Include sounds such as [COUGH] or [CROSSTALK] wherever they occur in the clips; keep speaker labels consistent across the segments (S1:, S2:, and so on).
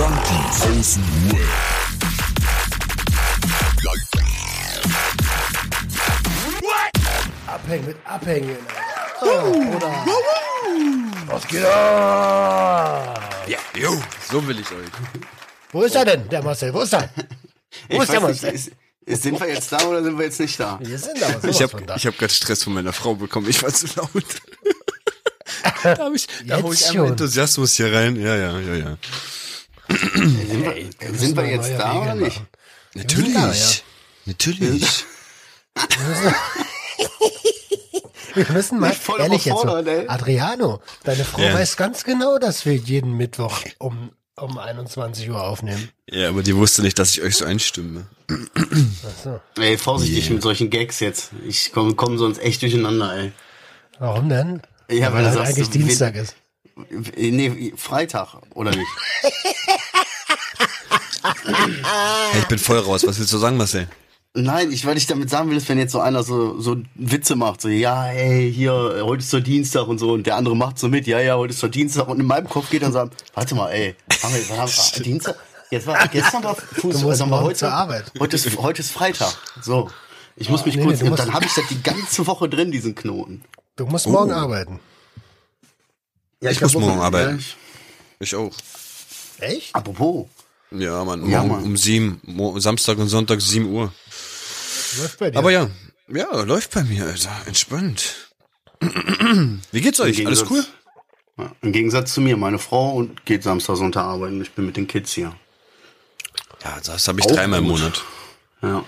S1: Junkies aus dem Web.
S2: Abhängen mit Abhängen. Oh, oder? Was geht ab?
S3: Ja, jo, so will ich euch.
S2: Wo ist er denn, der Marcel? Wo ist er? Wo
S4: Ich
S2: ist der
S4: weiß nicht,
S2: Marcel?
S4: ist, sind wir jetzt da oder sind wir jetzt nicht da?
S2: Wir sind aber sowas
S3: Ich habe
S2: von da.
S3: ich hab gerade Stress von meiner Frau bekommen. Ich war zu laut. [LAUGHS] da hab ich, da ich
S2: schon.
S3: einmal Enthusiasmus hier rein. Ja, ja, ja, ja.
S4: Sind wir,
S2: wir
S4: sind wir jetzt da oder
S2: Regeln
S4: nicht?
S2: machen.
S3: Natürlich.
S2: da, ja.
S3: Natürlich. [LAUGHS]
S2: Wir müssen mal, ehrlich jetzt so. Adriano, deine Frau
S3: Ja.
S2: weiß ganz genau, dass wir jeden Mittwoch um, um 21 Uhr aufnehmen.
S3: Ja, aber die wusste nicht, dass ich euch so einstimme.
S2: Achso.
S4: Ey, vorsichtig mit solchen Gags jetzt. Ich komme komm sonst echt durcheinander, ey.
S2: Warum denn?
S4: Ja,
S2: weil
S4: weil
S2: halt
S4: sagst,
S2: eigentlich
S4: du-
S2: Dienstag ist.
S4: Nee, Freitag, oder nicht? [LAUGHS]
S3: Hey, ich bin voll raus. Was willst du sagen, Marcel?
S4: Nein, ich, weil ich damit sagen will, ist, wenn jetzt so einer so, so Witze macht, so, ja, ey, hier, heute ist doch Dienstag und so, und der andere macht so mit, ja, ja, heute ist doch Dienstag, und in meinem Kopf geht dann so, warte mal, ey, haben wir, haben wir Dienstag? Jetzt war, gestern war Fuß,
S2: Du musst
S4: sagen wir
S2: morgen
S4: heute,
S2: zur Arbeit.
S4: Heute ist, heute ist Freitag, so. Ich muss mich
S2: nee,
S4: kurz,
S2: nee,
S4: dann habe ich das die ganze Woche drin, diesen Knoten.
S2: Du musst
S4: Oh.
S2: morgen arbeiten.
S4: Ja,
S3: Ich muss
S4: hab
S3: morgen arbeiten.
S4: Ja, ich,
S3: Ich auch.
S2: Echt?
S4: apropos,
S3: Ja, Mann.
S4: Ja,
S3: morgen
S4: Mann.
S3: um sieben. Samstag und Sonntag sieben Uhr.
S2: Läuft bei dir.
S3: Aber ja. Ja, läuft bei mir, Alter. Entspannt. [CLEARS THROAT] Wie geht's euch? Alles cool?
S4: ja, im Gegensatz zu mir, meine Frau und geht Samstag, Sonntag arbeiten, ich bin mit den Kids hier.
S3: Ja, das habe ich
S4: Auch
S3: dreimal im
S4: gut.
S3: Monat.
S4: Ja.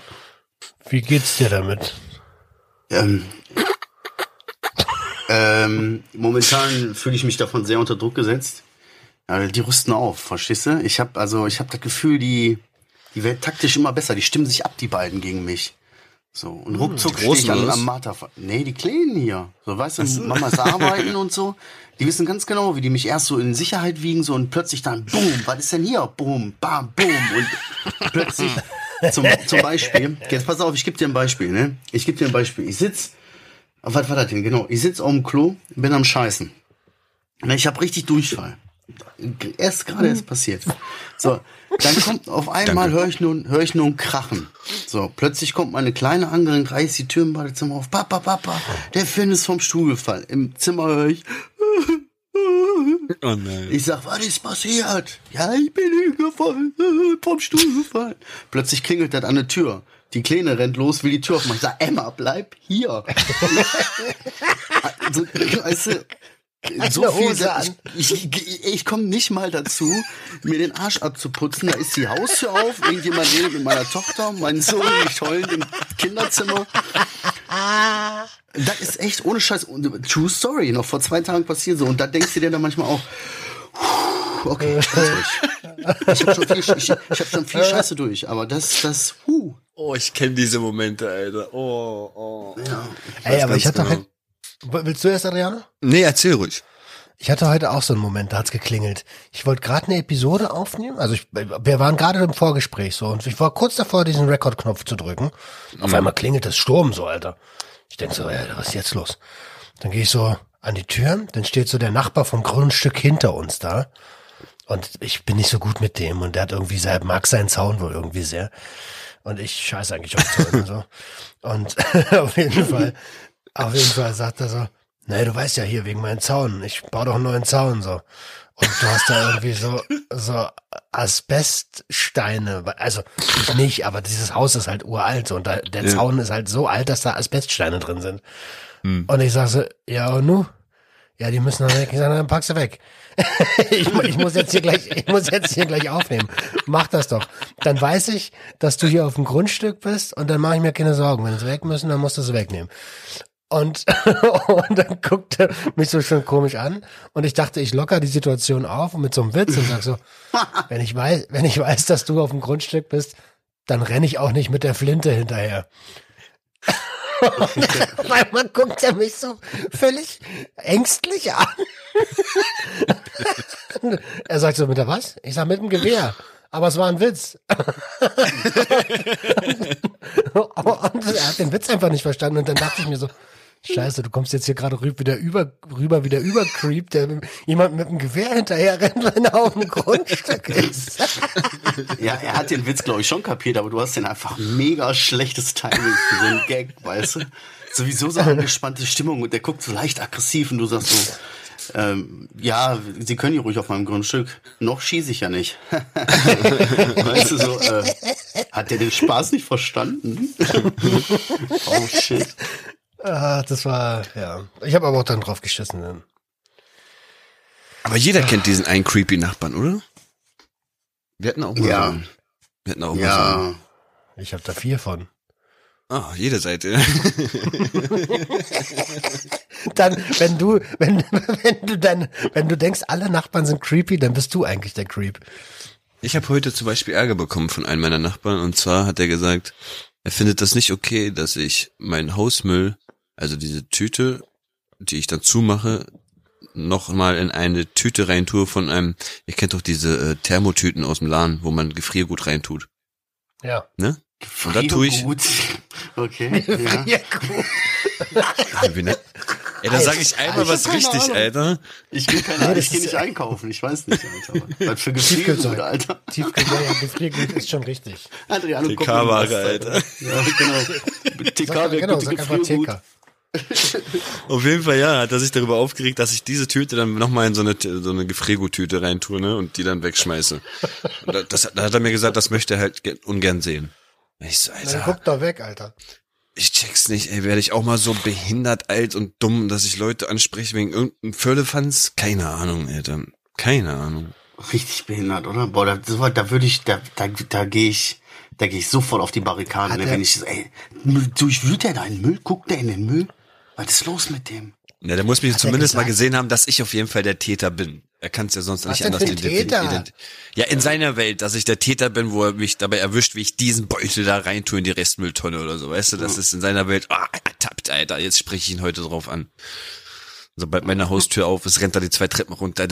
S2: Wie geht's dir damit?
S4: Ähm, [CLEARS THROAT] ähm, momentan fühle ich mich davon sehr unter Druck gesetzt. Ja, die rüsten auf, verstehst du? Ich habe also, ich habe das Gefühl, die, die werden taktisch immer besser. Die stimmen sich ab, die beiden gegen mich. So und ruckzuck
S3: die
S4: stehe ich an, am Martha. Nee, die Kleinen hier. So, weißt du, Mamas [LAUGHS] arbeiten und so. Die wissen ganz genau, wie die mich erst so in Sicherheit wiegen, so und plötzlich dann, boom, was ist denn hier? Boom, bam, boom. Und plötzlich, zum, zum Beispiel, jetzt pass auf, ich gebe dir ein Beispiel, ne? Ich gebe dir ein Beispiel. Ich sitz, was war das denn? Genau, ich sitz auf dem Klo, bin am Scheißen. Na, Ich habe richtig Durchfall. Erst gerade erst passiert. So, dann kommt auf einmal höre ich nur höre ich nur ein Krachen. So, plötzlich kommt meine kleine angerannt, reißt die Tür im Badezimmer auf. Papa, Papa, der Finn ist vom Stuhl gefallen. Im Zimmer höre ich.
S3: Oh nein.
S4: Ich sag, was ist passiert? Ja, ich bin hingefallen, vom Stuhl gefallen. Plötzlich klingelt das an der Tür. Die Kleine rennt los, will die Tür aufmachen. Ich sag, Emma, bleib hier. [LAUGHS] also, weißt du, so viel,
S2: Hose
S4: ich, ich, ich, ich komme nicht mal dazu, mir den Arsch abzuputzen. Da ist die Haustür auf, irgendjemand redet mit meiner Tochter, mein Sohn mich heulend im Kinderzimmer. Das ist echt ohne Scheiß, True Story, noch vor zwei Tagen passiert so. Und da denkst du dir dann manchmal auch, okay, ruhig. Ich [LAUGHS] habe schon, viel, ich, ich hab schon viel Scheiße durch, aber das, das, huh.
S3: Oh, ich kenne diese Momente, Alter. Oh, oh.
S4: Ja.
S2: Ey, aber ich hatte
S3: genau.
S2: halt, willst du erst, Adriano?
S3: Nee, erzähl ruhig.
S2: Ich hatte heute auch so einen Moment, da hat's geklingelt. Ich wollte gerade eine Episode aufnehmen, also ich, wir waren gerade im Vorgespräch so und ich war kurz davor, diesen Rekordknopf zu drücken. Auf einmal klingelt das Sturm so, Alter. Ich denk so, ey, was ist jetzt los? Dann gehe ich so an die Tür, dann steht so der Nachbar vom Grundstück hinter uns da und ich bin nicht so gut mit dem und der hat irgendwie, sehr, mag seinen Zaun wohl irgendwie sehr und ich scheiße eigentlich auf Zaun [LAUGHS] und so. [LAUGHS] Und auf jeden Fall, auf jeden Fall sagt er so, nee, du weißt ja hier wegen meinem Zaun, ich baue doch einen neuen Zaun so. Und du hast da irgendwie so, so Asbeststeine, also ich nicht, aber dieses Haus ist halt uralt so, und da, der
S3: Ja.
S2: Zaun ist halt so alt, dass da Asbeststeine drin sind. Und ich sag so, ja und nu? Ja, die müssen dann weg. Ich sag, dann pack sie weg. [LAUGHS] ich, ich muss jetzt hier gleich, ich muss jetzt hier gleich aufnehmen. Mach das doch. Dann weiß ich, dass du hier auf dem Grundstück bist und dann mache ich mir keine Sorgen. Wenn sie weg müssen, dann musst du sie wegnehmen. Und, [LAUGHS] und dann guckt er mich so schon komisch an und ich dachte, ich locker die Situation auf mit so einem Witz und sag so, [LAUGHS] wenn ich weiß, wenn ich weiß, dass du auf dem Grundstück bist, dann renne ich auch nicht mit der Flinte hinterher. [LAUGHS] Und auf einmal guckt er mich so völlig ängstlich an. er sagt so, mit der was? Ich sag, mit dem Gewehr. Aber es war ein Witz. und er hat den Witz einfach nicht verstanden und dann dachte ich mir so, Scheiße, du kommst jetzt hier gerade rüber wieder über, rüber wieder über Creep, der mit, jemand mit einem Gewehr hinterher rennt, [LAUGHS] wenn er auf dem Grundstück ist. [LAUGHS]
S4: Ja, er hat den Witz, glaube ich, schon kapiert, aber du hast den einfach mega schlechtes Timing für so einen Gag, weißt du? Sowieso so eine angespannte Stimmung und der guckt so leicht aggressiv und du sagst so, ähm, ja, Sie können hier ruhig auf meinem Grundstück. Noch schieße ich ja nicht. [LAUGHS] weißt du so, äh, hat der den Spaß nicht verstanden? oh shit.
S2: Ah, das war, ja. Ich habe aber auch dann drauf geschissen. Dann.
S3: Aber jeder kennt diesen einen creepy Nachbarn, oder? Wir hatten auch mal
S4: Ja.
S3: so einen. Wir hatten auch mal so einen.
S4: Ja,
S2: Ich habe da vier von.
S3: Ah, jede Seite. [LAUGHS]
S2: Dann, wenn du, wenn, [LAUGHS] wenn du dann, wenn du denkst, alle Nachbarn sind creepy, dann bist du eigentlich der Creep.
S3: Ich habe heute zum Beispiel Ärger bekommen von einem meiner Nachbarn und zwar hat er gesagt, er findet das nicht okay, dass ich meinen Hausmüll, also diese Tüte, die ich dann zumache, noch mal in eine Tüte reintue von einem, ihr kennt doch diese äh, Thermotüten aus dem Laden, wo man Gefriergut reintut,
S2: Ja.
S3: ne? Und da tue ich,
S4: gut. [LAUGHS] Okay, [LAUGHS] ja.
S2: Ja,
S3: nett. Ey, da sage ich einmal
S4: Ich
S3: was
S4: keine
S3: richtig,
S4: Ahnung.
S3: Alter.
S4: Ich gehe keine Ahnung, ich gehe nicht einkaufen, ich weiß nicht, Alter. Was für. Gefriergut, Alter.
S2: Tiefkühl, ja, ja, Gefriergut ist schon richtig.
S4: Adriano,
S3: TK-Ware, Alter.
S4: Ja, genau. TK
S2: Sag,
S4: wäre
S2: genau, einfach
S4: Gefriergut.
S3: Auf jeden Fall, ja, hat er sich darüber aufgeregt, dass ich diese Tüte dann nochmal in so eine, so eine Gefrierguttüte reintue, ne, und die dann wegschmeiße. Und da- das, da hat er mir gesagt, das möchte er halt ge- ungern sehen. Ich so,
S2: Dann
S3: Alter,
S2: guck doch weg, Alter.
S3: ich check's nicht, ey, werde ich auch mal so behindert, alt und dumm, dass ich Leute anspreche wegen irgendeinem Völlefanz? Keine Ahnung, Alter. Keine Ahnung.
S4: Richtig behindert, oder? Boah, da, so da würde ich, da, da, da gehe ich, da gehe ich sofort auf die Barrikaden, ne, wenn ich, ey, Müll- durchwühlt der deinen Müll? Guckt der in den Müll? Was ist los mit dem?
S3: Ja, der muss mich
S2: er
S3: zumindest mal gesehen haben, dass ich auf jeden Fall der Täter bin. Er kann es ja sonst
S2: Was
S3: nicht anders
S2: für ein
S3: identi-
S2: Täter?
S3: identi- Ja, in seiner Welt, dass ich der Täter bin, wo er mich dabei erwischt, wie ich diesen Beutel da reintue in die Restmülltonne oder so. Weißt du, das ist in seiner Welt, ah, ertappt, Alter, jetzt spreche ich ihn heute drauf an. Sobald meine Haustür auf ist, rennt er die zwei Treppen runter.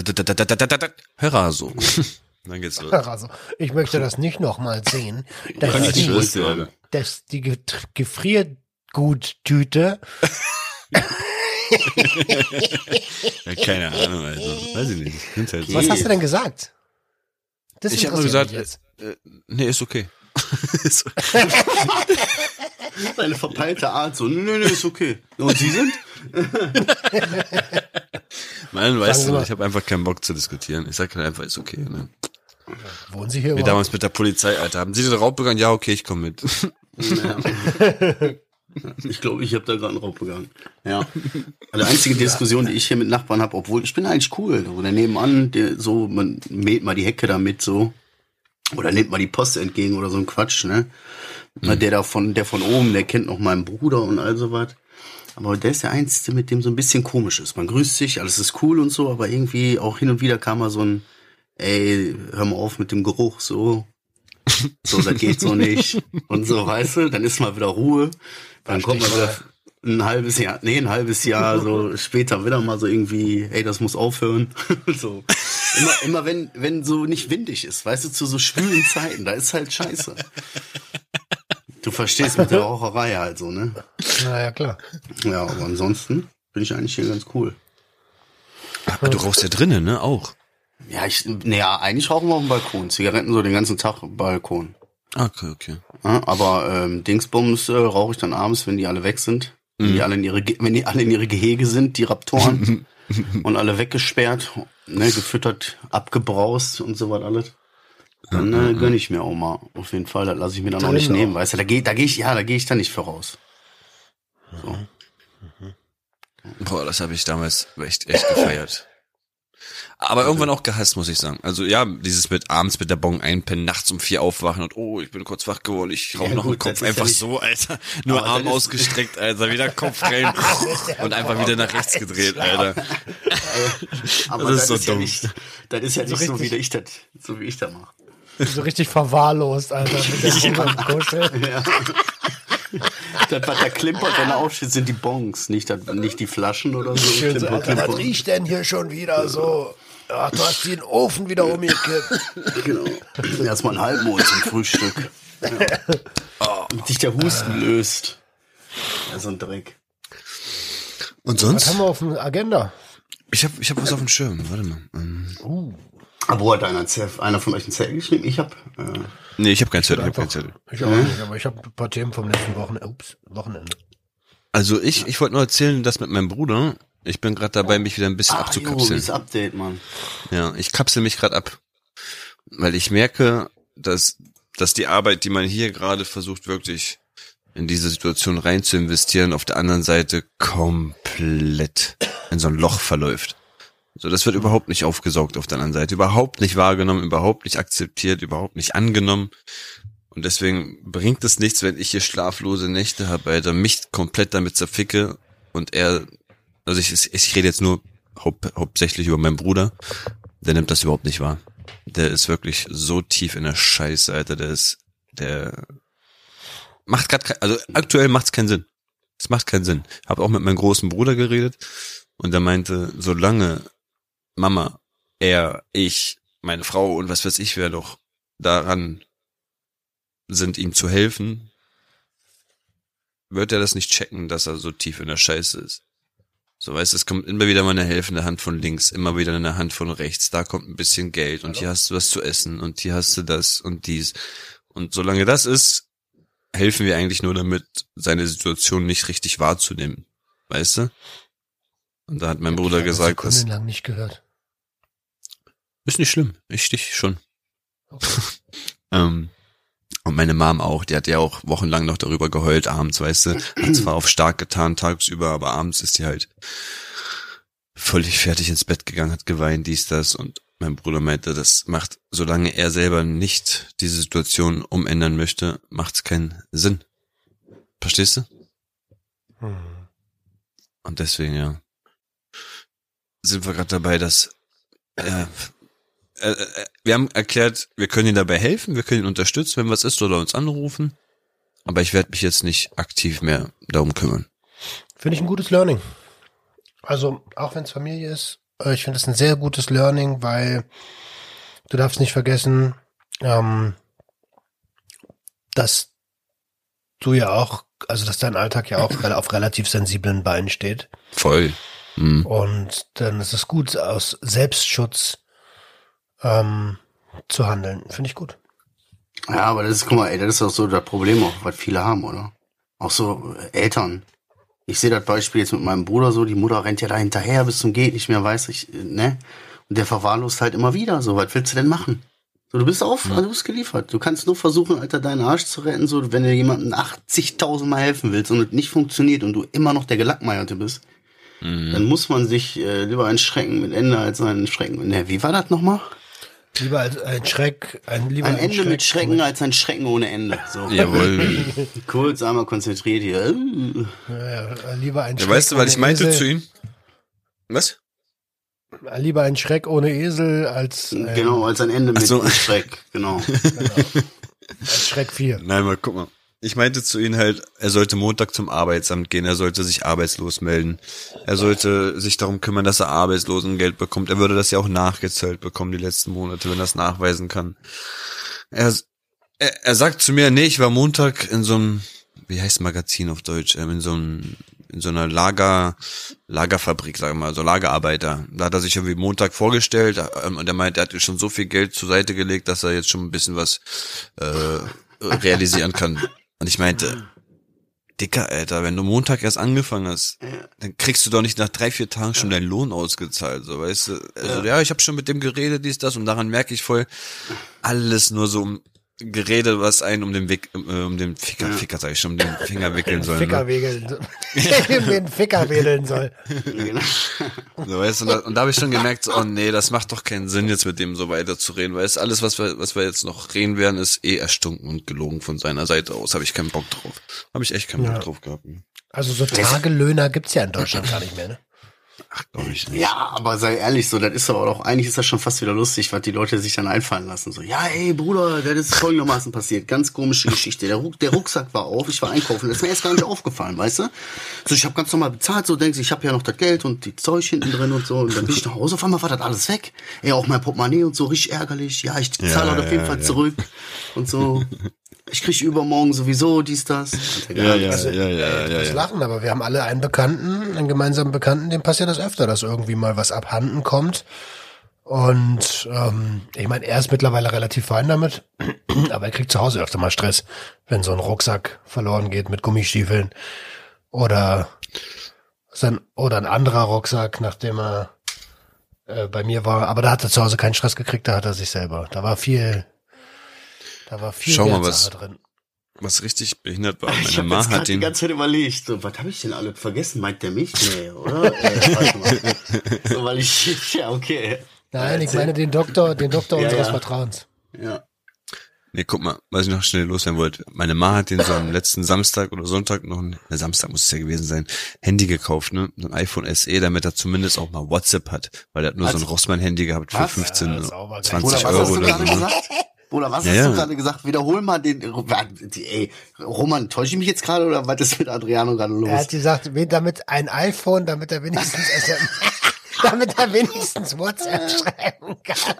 S3: Hör so. [LAUGHS] Dann geht's los.
S2: Also, ich möchte das nicht nochmal sehen, dass die, dass die Gefrierguttüte [LAUGHS] [LAUGHS]
S3: Ja, keine Ahnung, also. Weiß ich nicht. Halt so.
S2: Was hast du denn gesagt? Das
S3: Ich habe nur gesagt,
S2: jetzt.
S3: äh, äh, nee, ist okay. [LAUGHS] Ist okay. [LAUGHS]
S4: Seine verpeilte Art, so, nö, nö, ist okay. Und Sie sind?
S3: Mann, weißt du,
S2: mal.
S3: ich habe einfach keinen Bock zu diskutieren. Ich sag halt einfach, ist okay. Ne?
S2: Wohnen Sie hier
S3: Wie
S2: überhaupt?
S3: damals mit der Polizei, Alter. Haben Sie den Raub begangen? Ja, okay, ich komme mit.
S4: Ich glaube, ich habe da gerade einen Raub begangen. Ja. Also Die einzige Diskussion, die ich hier mit Nachbarn habe, obwohl ich bin eigentlich cool. So, der nebenan, der so, man mäht mal die Hecke damit so. Oder nimmt mal die Post entgegen oder so ein Quatsch, ne? Na, Der da von, der von oben, der kennt noch meinen Bruder und all sowas. Aber der ist der Einzige, mit dem so ein bisschen komisch ist. Man grüßt sich, alles ist cool und so, aber irgendwie auch hin und wieder kam mal so ein, ey, hör mal auf mit dem Geruch, so. So, das geht so nicht. [LAUGHS] Und so, weißt du, dann ist mal wieder Ruhe. Dann kommt mal wieder ein halbes Jahr, nee, ein halbes Jahr [LAUGHS] so später wieder mal so irgendwie, ey, das muss aufhören. [LAUGHS] so. Immer, immer wenn, wenn so nicht windig ist, weißt du, zu so schwülen Zeiten, da ist halt scheiße. Du verstehst mit der Raucherei halt so, ne?
S2: Naja, klar.
S4: Ja, aber ansonsten bin ich eigentlich hier ganz cool.
S3: Aber du rauchst ja drinnen, ne? Auch.
S4: Ja, ich, naja, eigentlich rauchen wir auf dem Balkon. Zigaretten so den ganzen Tag im Balkon.
S3: Okay, okay.
S4: Ja, aber ähm, Dingsbums äh, rauche ich dann abends, wenn die alle weg sind. Wenn, die alle in ihre, Ge- wenn die alle in ihre Gehege sind, die Raptoren. [LAUGHS] und alle weggesperrt, ne, gefüttert, abgebraust und so was alles. Dann äh, gönn ich mir auch mal. Auf jeden Fall, das lasse ich mir dann auch nicht nehmen,
S2: auch.
S4: weißt du. Da gehe da geh ich, ja, da gehe ich dann nicht voraus.
S3: Boah, das habe ich damals echt, echt gefeiert. Aber irgendwann auch gehasst, muss ich sagen. Also ja, dieses mit abends mit der Bon einpennen, nachts um vier aufwachen und oh, ich bin kurz wach geworden, ich rauch
S4: Ja,
S3: noch
S4: gut,
S3: einen Kopf
S4: ja
S3: einfach
S4: nicht-
S3: so, Alter. [LAUGHS] Nur
S4: Aber
S3: Arm ausgestreckt, Alter, wieder Kopf [LAUGHS] rein [LAUGHS] und einfach wieder nach rechts gedreht, Alter.
S4: Aber
S3: Das
S4: das,
S3: ist so
S4: ist ja
S3: dumm.
S4: nicht, das ist ja nicht so, wie
S2: richtig-
S4: ich das, so wie ich das mache.
S2: So richtig verwahrlost, Alter. Mit der Kuschel.
S4: Das, was da klimpert, wenn er aufsteht, sind die Bongs, nicht, das, nicht die Flaschen oder so.
S2: Schön so,
S4: Klimper,
S2: Alter, was
S4: klimper.
S2: riecht denn hier schon wieder so? Ach, du hast den Ofen wieder umgekippt. [LAUGHS]
S4: Genau. Erstmal ein Halbmond zum Frühstück. Ja. Damit sich der Husten löst. Ja, so ein Dreck.
S3: Und
S2: Was haben
S3: sonst?
S2: wir auf der Agenda?
S3: Ich habe ich hab was auf dem Schirm. Warte mal. Ähm,
S4: Aber wo hat einer, einer von euch einen Zettel geschrieben? Ich hab. Äh,
S3: nee, ich habe keinen Zettel. Ich hab
S2: Einfach,
S3: keinen Zettel.
S2: ich auch nicht, aber ich habe ein paar Themen vom letzten Wochenende. Ups, Wochenende.
S3: Also ich, ich wollte nur erzählen, dass mit meinem Bruder, ich bin gerade dabei, mich wieder ein bisschen
S4: ah, jo,
S3: abzukapseln.
S4: dieses Update, Mann.
S3: Ja, ich kapsel mich gerade ab. Weil ich merke, dass, dass die Arbeit, die man hier gerade versucht, wirklich in diese Situation rein zu investieren, auf der anderen Seite komplett in so ein Loch verläuft. So, das wird überhaupt nicht aufgesaugt auf der anderen Seite, überhaupt nicht wahrgenommen, überhaupt nicht akzeptiert, überhaupt nicht angenommen. Und deswegen bringt es nichts, wenn ich hier schlaflose Nächte habe, Alter, mich komplett damit zerficke und er, also ich, ich rede jetzt nur haupt, hauptsächlich über meinen Bruder, der nimmt das überhaupt nicht wahr. Der ist wirklich so tief in der Scheiße, Alter, der ist, der macht gerade, also aktuell macht's keinen Sinn. Es macht keinen Sinn. Hab auch mit meinem großen Bruder geredet und der meinte, solange Mama, er, ich, meine Frau und was weiß ich wer doch daran sind, ihm zu helfen, wird er das nicht checken, dass er so tief in der Scheiße ist. So weißt, du, es kommt immer wieder mal eine helfende Hand von links, immer wieder eine Hand von rechts, da kommt ein bisschen Geld und hier hast du was zu essen und hier hast du das und dies. Und solange das ist, helfen wir eigentlich nur damit, seine Situation nicht richtig wahrzunehmen. Weißt du? Und da hat mein Bruder gesagt, das
S2: lang nicht gehört.
S3: ist nicht schlimm. Ich stich schon. [LAUGHS] ähm, und meine Mom auch, die hat ja auch wochenlang noch darüber geheult abends, weißt du. Hat zwar auf stark getan tagsüber, aber abends ist die halt völlig fertig ins Bett gegangen, hat geweint, dies, das. Und mein Bruder meinte, das macht, solange er selber nicht diese Situation umändern möchte, macht es keinen Sinn. Verstehst du?
S2: Hm.
S3: Und deswegen, ja, sind wir gerade dabei, dass äh, äh, äh, wir haben erklärt, wir können ihm dabei helfen, wir können ihn unterstützen, wenn was ist, oder uns anrufen. Aber ich werde mich jetzt nicht aktiv mehr darum kümmern.
S2: Finde ich ein gutes Learning. Also, auch wenn es Familie ist, äh, ich finde es ein sehr gutes Learning, weil du darfst nicht vergessen, ähm, dass du ja auch, also dass dein Alltag ja auch auf relativ sensiblen Beinen steht.
S3: Voll. Hm.
S2: Und dann ist es gut, aus Selbstschutz ähm, zu handeln. Finde ich gut.
S4: Ja, aber das ist, guck mal, ey, das ist auch so das Problem auch, was viele haben, oder? Auch so äh, Eltern. Ich sehe das Beispiel jetzt mit meinem Bruder so, die Mutter rennt ja da hinterher bis zum geht nicht mehr, weiß ich, äh, ne? Und der verwahrlost halt immer wieder. So, was willst du denn machen? So, du bist auf, also du bist geliefert. Du kannst nur versuchen, Alter, deinen Arsch zu retten, so, wenn du jemandem 80.000 Mal helfen willst und es nicht funktioniert und du immer noch der Gelackmeierte bist, dann muss man sich äh, lieber ein Schrecken mit Ende als ein Schrecken. Ne, wie war das nochmal?
S2: Lieber als ein Schreck, ein lieber
S4: Ein Ende
S2: Schreck
S4: mit Schrecken als ein Schrecken ohne Ende. So. [LAUGHS]
S3: Jawohl. [LAUGHS]
S4: Kurz einmal konzentriert hier. Äh.
S2: Ja, ja, lieber ein
S3: Ja,
S2: Schreck
S3: weißt du, was ich meinte
S2: Esel,
S3: zu ihm? Was?
S2: Lieber ein Schreck ohne Esel als ein,
S4: Genau, als ein Ende mit
S3: so.
S4: Schreck. Genau. [LAUGHS]
S2: als Schreck 4.
S3: Nein, mal guck mal. Ich meinte zu ihm halt, er sollte Montag zum Arbeitsamt gehen, er sollte sich arbeitslos melden. Er sollte sich darum kümmern, dass er Arbeitslosengeld bekommt. Er würde das ja auch nachgezahlt bekommen die letzten Monate, wenn er es nachweisen kann. Er, er, er sagt zu mir, nee, ich war Montag in so einem, wie heißt Magazin auf Deutsch, ähm, in so einem, in so einer Lager, Lagerfabrik, sag ich mal, so Lagerarbeiter. Da hat er sich irgendwie Montag vorgestellt ähm, und er meint, er hat schon so viel Geld zur Seite gelegt, dass er jetzt schon ein bisschen was äh, realisieren kann. Und ich meinte, Dicker, Alter, wenn du Montag erst angefangen hast, dann kriegst du doch nicht nach drei, vier Tagen schon deinen Lohn ausgezahlt, so, weißt du? Also, ja, ich habe schon mit dem geredet, dies, das, und daran merke ich voll, alles nur so um Gerede, was einen um den Wick, äh, um den Ficker, Ficker sag ich schon, um den Finger wickeln soll.
S2: Ficker
S3: Ne?
S2: wegeln. [LAUGHS] den Ficker wedeln soll.
S4: genau.
S3: So, weißt du, und da, und da habe ich schon gemerkt, so, oh nee, das macht doch keinen Sinn, jetzt mit dem so weiter zu reden, weil es alles, was wir, was wir jetzt noch reden werden, ist eh erstunken und gelogen von seiner Seite aus. Habe ich keinen Bock drauf. Habe ich echt keinen
S2: Ja.
S3: Bock drauf gehabt.
S2: Also so Tagelöhner gibt's ja in Deutschland gar nicht mehr, ne?
S3: Ach, glaube ich nicht.
S4: Ja, aber sei ehrlich, so, das ist aber doch, eigentlich ist das schon fast wieder lustig, was die Leute sich dann einfallen lassen. So, ja, ey, Bruder, das ist folgendermaßen passiert. Ganz komische Geschichte. Der, Ruck, der Rucksack war auf, ich war einkaufen, das ist mir erst gar nicht aufgefallen, weißt du? So, ich habe ganz normal bezahlt, so denkst du, ich habe ja noch das Geld und die Zeug hinten drin und so. Und dann bin ich nach Hause, auf einmal war das alles weg. Ey, auch mein Portemonnaie und so, richtig ärgerlich. Ja, ich zahle
S3: Ja,
S4: das auf jeden
S3: ja,
S4: Fall
S3: ja.
S4: zurück. und so. Ich krieg übermorgen sowieso dies, das. Alter, gar nicht.
S3: ja, ja, ja,
S2: Das
S3: ja.
S2: Lachen, aber wir haben alle einen Bekannten, einen gemeinsamen Bekannten, dem passiert das öfter, dass irgendwie mal was abhanden kommt. Und ähm, ich meine, er ist mittlerweile relativ fein damit, [CLEARS THROAT] aber er kriegt zu Hause öfter mal Stress, wenn so ein Rucksack verloren geht mit Gummistiefeln oder sein, oder ein anderer Rucksack, nachdem er äh, bei mir war. Aber da hat er zu Hause keinen Stress gekriegt, da hat er sich selber. Da war viel, da war viel
S3: Schau mal, was-
S2: drin.
S3: Was richtig behindert war.
S4: Ich
S3: Meine
S4: habe
S3: Ma
S4: jetzt die
S3: den,
S4: ganze Zeit überlegt, so, was habe ich denn alles vergessen? Meint der mich? Nee, oder? äh, warte mal. [LAUGHS] so, weil ich, [LAUGHS] ja, okay.
S2: Nein, ich meine den Doktor, den Doktor
S4: Ja,
S2: unseres
S4: ja.
S2: Vertrauens.
S4: Ja.
S3: nee, guck mal, was ich noch schnell loswerden wollte. Meine Ma hat den so am letzten Samstag oder Sonntag noch, ein, na, Samstag muss es ja gewesen sein, Handy gekauft, ne? So ein iPhone SE, damit er zumindest auch mal WhatsApp hat. Weil er hat nur so ein Rossmann-Handy gehabt für
S4: Was?
S3: 15,
S2: Ja, sauber, geil.
S3: 20
S4: Bruder, was
S3: Euro oder so. ne?
S4: Bruder, was
S3: Ja,
S4: hast
S3: ja.
S4: du gerade gesagt? Wiederhol mal den, ey, Roman, täusche ich mich jetzt gerade oder was ist mit Adriano gerade los?
S2: Er hat gesagt, damit ein iPhone, damit er wenigstens SM, [LAUGHS] damit er wenigstens WhatsApp schreiben kann.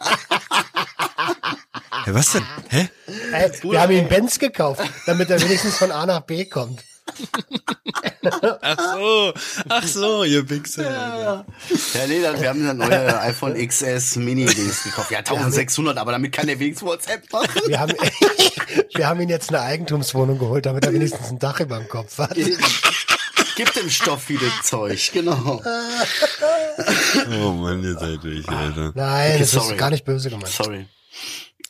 S3: Hä, was denn? Hä?
S2: Ey, wir haben ihm Benz gekauft, damit er wenigstens von A nach B kommt.
S3: Ach so, ach so, ihr Wichser.
S4: Ja, nee, dann, wir haben das neue [LAUGHS] iPhone XS Mini-Dings gekauft. Ja, 1600, aber damit kann der wenigstens WhatsApp machen.
S2: Wir haben, [LAUGHS] wir haben ihn jetzt eine Eigentumswohnung geholt, damit er wenigstens ein Dach über dem Kopf hat.
S4: Gibt dem Stoff wie das Zeug, genau.
S3: Oh Mann, ihr seid durch, Alter.
S2: Nein,
S4: Okay,
S2: das
S4: sorry.
S2: ist gar nicht böse gemeint.
S4: Sorry.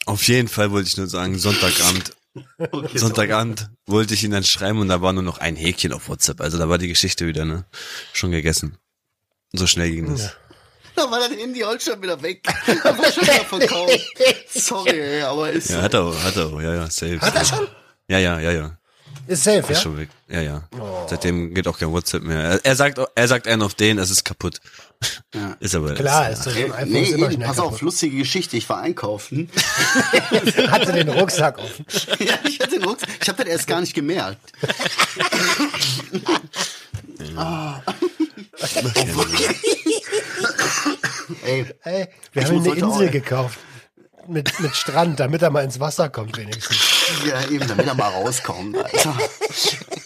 S3: Auf jeden Fall wollte ich nur sagen, Sonntagabend,
S4: Okay,
S3: Sonntagabend wollte ich ihn dann schreiben und da war nur noch ein Häkchen auf WhatsApp. Also da war die Geschichte wieder, ne? Schon gegessen. So schnell ging das.
S4: Da war das Handy heute schon wieder weg. [LAUGHS] Da war schon wieder verkauft. Sorry, ey, aber ist
S3: Ja,
S4: so.
S3: hat er auch, hat er auch, ja, ja, safe.
S2: Hat er schon?
S3: Ja, ja, ja, ja.
S2: Ist safe,
S3: Ist
S2: ja?
S3: schon weg. Ja, ja. Seitdem geht auch kein WhatsApp mehr. Er, er sagt, er sagt einen auf den, es ist kaputt.
S4: Ja. [LAUGHS]
S3: Ist aber
S2: Klar,
S3: ist,
S2: ist so ein iPhone
S4: Nee,
S2: ist immer
S4: eben, pass auf,
S2: kaputt.
S4: lustige Geschichte. Ich war einkaufen. [LAUGHS] [LAUGHS]
S2: Hatte den Rucksack offen.
S4: ja, ich hatte den Rucksack. Ich habe das erst gar nicht gemerkt. Ey,
S2: Ey, wir
S4: Ich
S2: haben eine Insel gekauft. Mit, mit Strand, damit er mal ins Wasser kommt wenigstens.
S4: ja eben, damit er mal rauskommt, Alter.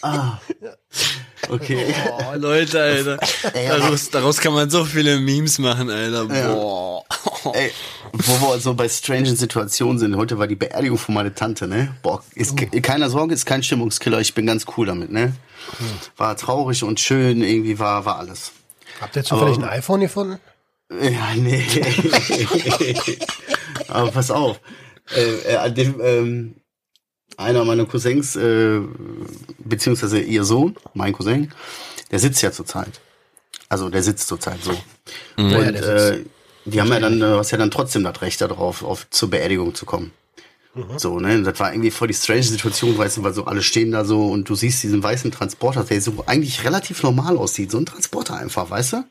S4: Ah. Okay.
S3: Oh, Leute, Alter. Daraus, daraus kann man so viele Memes machen, Alter.
S4: Ja.
S3: Boah.
S4: Ey, wo wir so bei strangen Situationen sind, heute war die Beerdigung von meiner Tante, ne? Boah, ist ke- keiner Sorge, ist kein Stimmungskiller, ich bin ganz cool damit, ne? War traurig und schön, irgendwie war, war alles.
S2: Habt ihr zufällig
S4: Aber-
S2: ein iPhone gefunden?
S4: Ja, nee. [LAUGHS] Aber pass auf. Äh, äh, an dem, ähm, einer meiner Cousins, äh, beziehungsweise ihr Sohn, mein Cousin, der sitzt ja zurzeit. Also der sitzt zurzeit so. Und
S2: Ja, der
S4: äh, die haben ja dann, du hast ja dann trotzdem das Recht darauf, auf, zur Beerdigung zu kommen. So, ne? Und das war irgendwie voll die strange Situation, weißt du, weil so alle stehen da so und du siehst diesen weißen Transporter, der so eigentlich relativ normal aussieht. So ein Transporter einfach, weißt du?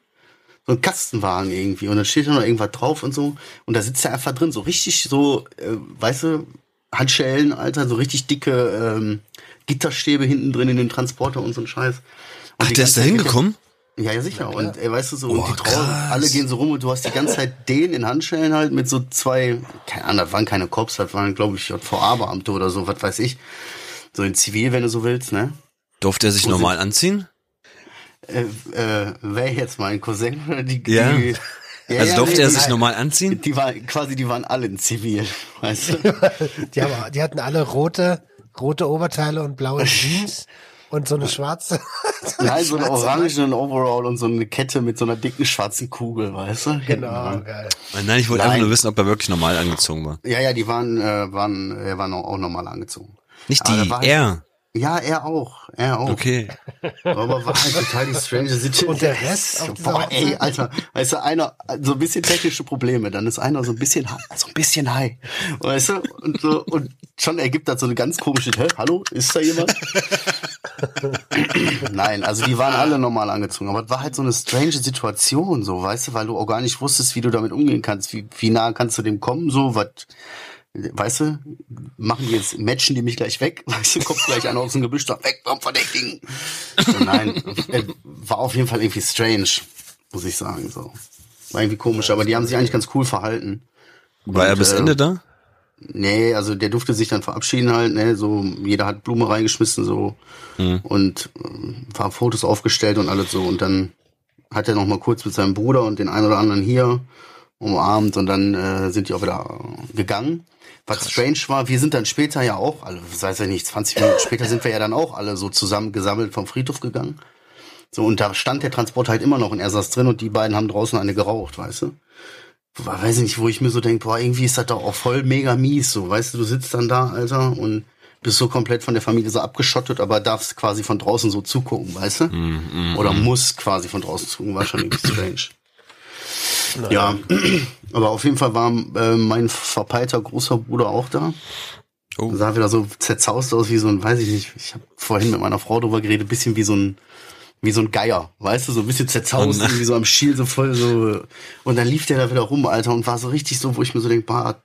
S4: So ein Kastenwagen irgendwie und dann steht da noch irgendwas drauf und so und da sitzt er einfach drin, so richtig so, äh, weißt du, Handschellen, Alter, so richtig dicke ähm, Gitterstäbe hinten drin in dem Transporter und so ein Scheiß. Und
S3: Ach, der ist da hingekommen?
S4: Ja, ja, sicher. Und ey, weißt du, so, und
S3: Oh,
S4: die Trauer, alle gehen so rum und du hast die ganze Zeit den in Handschellen halt mit so zwei, keine Ahnung, das waren keine Cops, das waren, glaube ich, JVA-Beamte oder so, was weiß ich. So in Zivil, wenn du so willst, ne?
S3: Durfte er sich
S4: Wo
S3: normal anziehen?
S4: Äh, äh, wer jetzt mein Cousin [LAUGHS] oder die,
S3: Ja.
S4: die ja,
S3: Also
S4: ja,
S3: durfte
S4: nee,
S3: er sich normal anziehen?
S4: Die waren quasi, die waren alle in Zivil, [LAUGHS] weißt du? [LAUGHS]
S2: Die, haben, die hatten alle rote, rote Oberteile und blaue Jeans und so eine schwarze.
S4: Nein, so eine orangenen Overall und so eine Kette mit so einer dicken schwarzen Kugel, weißt du?
S2: Genau, geil.
S3: Nein, ich wollte
S4: Nein.
S3: einfach nur wissen, ob er wirklich normal angezogen war.
S4: Ja, ja, die waren, äh, waren, äh, waren auch, normal angezogen.
S3: Nicht die,
S4: war halt-
S3: er.
S4: Ja, er auch, er auch.
S3: Okay.
S4: Aber war halt total die strange Situation.
S2: Und der Rest
S4: Boah, ey? Alter, weißt du, einer, so ein bisschen technische Probleme, dann ist einer so ein bisschen, so ein bisschen high, weißt du, und so, und schon ergibt das so eine ganz komische, hä, hallo, ist da jemand? Nein, also die waren alle normal angezogen, aber es war halt so eine strange Situation, so, weißt du, weil du auch gar nicht wusstest, wie du damit umgehen kannst, wie, wie nah kannst du dem kommen, so, was, weißt du, machen die jetzt, matchen die mich gleich weg, [LAUGHS] weißt du, kommt gleich einer aus dem Gebüsch, da weg vom Verdächtigen. So, nein, äh, war auf jeden Fall irgendwie strange, muss ich sagen, so. War irgendwie komisch, aber die haben sich eigentlich ganz cool verhalten.
S3: War er
S4: Und,
S3: bis
S4: äh,
S3: Ende da?
S4: Nee, also der durfte sich dann verabschieden halt, ne, so, jeder hat Blume reingeschmissen, so, und äh, war Fotos aufgestellt und alles so, und dann hat er noch mal kurz mit seinem Bruder und den einen oder anderen hier umarmt und dann äh, sind die auch wieder gegangen. Was strange war, wir sind dann später ja auch, also das heißt ja nicht, 20 Minuten später sind wir ja dann auch alle so zusammen gesammelt vom Friedhof gegangen. So, und da stand der Transport halt immer noch und er saß drin und die beiden haben draußen eine geraucht, weißt du? weiß ich nicht, wo ich mir so denke, boah, irgendwie ist das doch auch voll mega mies, so, weißt du, du sitzt dann da, Alter, und bist so komplett von der Familie so abgeschottet, aber darfst quasi von draußen so zugucken, weißt du? Oder musst quasi von draußen zugucken, war schon irgendwie strange. Ja, [CLEARS THROAT] aber auf jeden Fall war äh, mein verpeilter großer Bruder auch da.
S3: Oh.
S4: Sah wieder so zerzaust aus wie so ein, weiß ich nicht, ich habe vorhin mit meiner Frau drüber geredet, bisschen wie so ein wie so ein Geier, weißt du, so ein bisschen zerzaust,
S3: Oh
S4: irgendwie so am Schiel, so voll so. Und dann lief der da wieder rum, Alter, und war so richtig so, wo ich mir so denke, bah,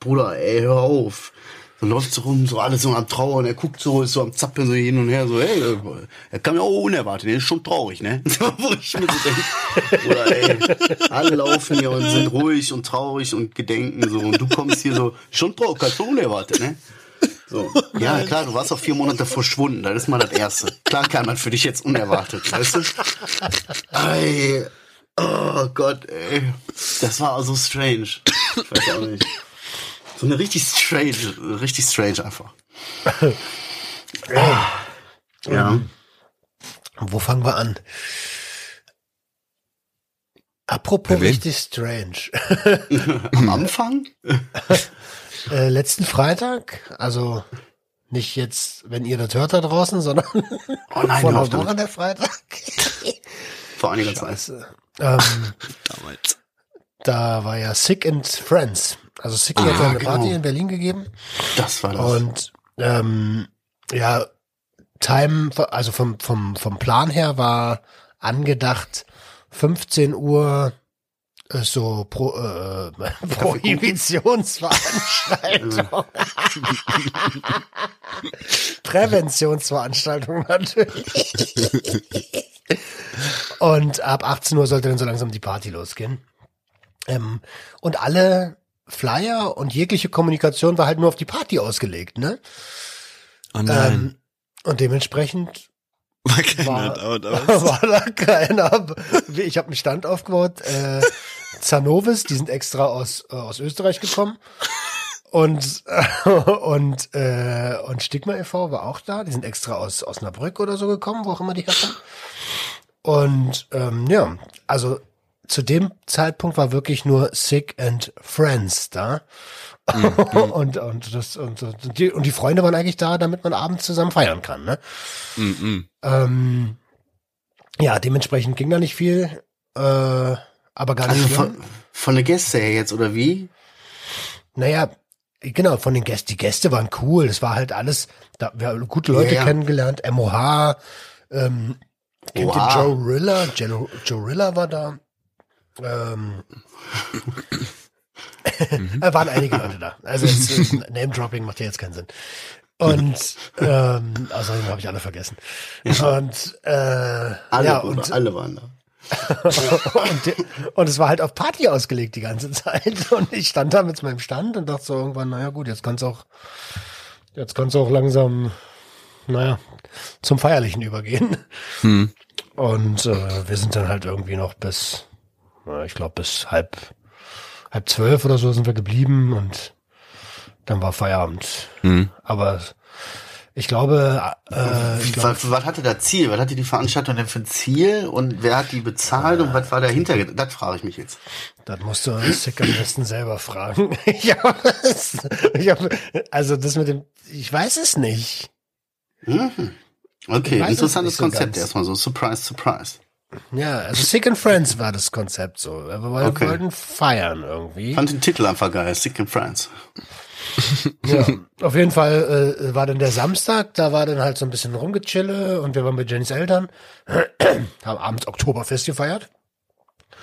S4: Bruder, ey, hör auf. So läuft so rum, so alles so am Trauern, er guckt so, ist so am Zappeln so hin und her, so, ey, äh, er kam ja auch unerwartet, der ist schon traurig, ne? [LAUGHS] So, wo ich mir so denke, Bruder, ey, alle laufen hier und sind ruhig und traurig und gedenken so, und du kommst hier so, schon traurig, kannst du unerwartet, ne? So. Ja, klar, du warst auch vier Monate verschwunden, das ist mal das Erste. Klar kam man für dich jetzt unerwartet, weißt du? Ey, oh Gott, ey. Das war so strange. Ich weiß auch nicht. So eine richtig strange, richtig strange einfach. Ja.
S2: Wo fangen wir an? Apropos richtig strange. [LAUGHS]
S4: Am Anfang? [LAUGHS]
S2: Äh, letzten Freitag, also nicht jetzt, wenn ihr das hört da draußen, sondern
S4: Oh nein,
S2: vor einer. Woche der Freitag. [LAUGHS]
S4: Vor einiger Zeit.
S2: Scheiße. Ähm,
S3: Damals.
S2: da war ja Sick and Friends. Also Sick hat ja eine
S4: genau.
S2: Party in Berlin gegeben.
S4: Das war das.
S2: Und ähm, ja, Time, also vom, vom, vom Plan her war angedacht 15 Uhr äh, so Pro, äh, [LAUGHS] Prohibitionsveranstaltung. [LAUGHS] Präventionsveranstaltung natürlich. Und ab 18 Uhr sollte dann so langsam die Party losgehen. Ähm, und alle Flyer und jegliche Kommunikation war halt nur auf die Party ausgelegt, ne?
S3: Oh nein.
S2: Ähm, und dementsprechend [LAUGHS]
S3: war keiner
S2: war,
S3: aus. [LAUGHS]
S2: war da keiner. Ich habe einen Stand aufgebaut. Äh, Zanovis, die sind extra aus, äh, aus Österreich gekommen. Und, äh, und, äh, und Stigma e.V. war auch da. Die sind extra aus Osnabrück oder so gekommen, wo auch immer die herkommen. Und ähm, ja, also zu dem Zeitpunkt war wirklich nur Sick and Friends da. [LAUGHS] und, und, das, und, und, die, und die Freunde waren eigentlich da, damit man abends zusammen feiern kann. Ne?
S3: Mhm.
S2: Ähm, ja, dementsprechend ging da nicht viel, äh, aber gar nicht
S4: Also
S2: schlimm.
S4: von, von der Gäste her jetzt, oder wie?
S2: Naja, genau, von den Gästen, die Gäste waren cool. Es war halt alles, da, wir haben gute Leute
S4: Ja, ja.
S2: kennengelernt, MOH, ähm, kennt
S4: Oha.
S2: Joe Rilla? Joe, Joe Rilla war da. Ähm, [LAUGHS] äh, waren einige Leute da. Also äh, Name-Dropping macht ja jetzt keinen Sinn. Und ähm, außerdem habe ich alle vergessen. Und äh,
S4: Alle,
S2: ja, und
S4: alle waren da. [LAUGHS]
S2: und, und es war halt auf Party ausgelegt die ganze Zeit. [LAUGHS] Und ich stand da mit meinem Stand und dachte so irgendwann, naja gut, jetzt kann's auch, jetzt kann's auch langsam, naja, zum Feierlichen übergehen.
S3: Hm.
S2: Und äh, wir sind dann halt irgendwie noch bis, ich glaube bis halb, halb zwölf oder so sind wir geblieben und dann war Feierabend.
S3: Hm.
S2: Aber ich glaube, äh, ich glaube
S4: was, was hatte das Ziel? Was hatte die Veranstaltung denn für ein Ziel? Und wer hat die bezahlt? Und was war dahinter? Das frage ich mich jetzt.
S2: Das musst du Sick am besten selber fragen. [LAUGHS] ich hab, ich hab, also das mit dem, ich weiß es nicht.
S4: Okay,
S2: Ich weiß es
S4: interessantes
S2: so
S4: Konzept
S2: ganz.
S4: erstmal so. Surprise, surprise.
S2: Ja, also Sick and Friends war das Konzept so. Wir wollten,
S4: Okay.
S2: wollten feiern irgendwie.
S4: Fand den Titel einfach geil. Sick and Friends. [LAUGHS]
S2: Ja, auf jeden Fall äh, war dann der Samstag, da war dann halt so ein bisschen rumgechille und wir waren bei Jennys Eltern, [CLEARS THROAT] haben abends Oktoberfest gefeiert.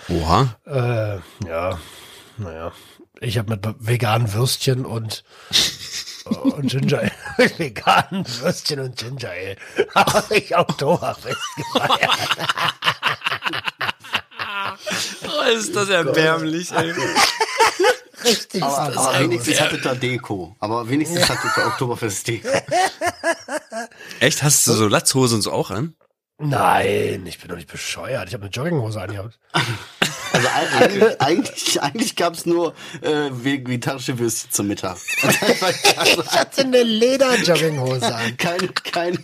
S3: Oha.
S2: Äh, ja, naja. Ich habe mit veganen Würstchen und und Ginger Ale. [LAUGHS] veganen Würstchen und Ginger Ale. [LAUGHS] Habe ich Oktoberfest gefeiert.
S3: Oh, ist das erbärmlich, ey. [LAUGHS]
S2: Richtig.
S4: Aber, aber wenigstens hatte da Deko. Aber wenigstens hatte da Oktoberfest Deko.
S3: Echt? Hast du so Latzhose und so auch an?
S2: Nein, ich bin doch nicht bescheuert. Ich habe eine Jogginghose angehabt.
S4: Also eigentlich, eigentlich, eigentlich gab's nur äh, vegetarische Würste zum Mittag. Also [LAUGHS]
S2: Ich hatte eine Leder-Jogginghose an.
S4: kein, kein,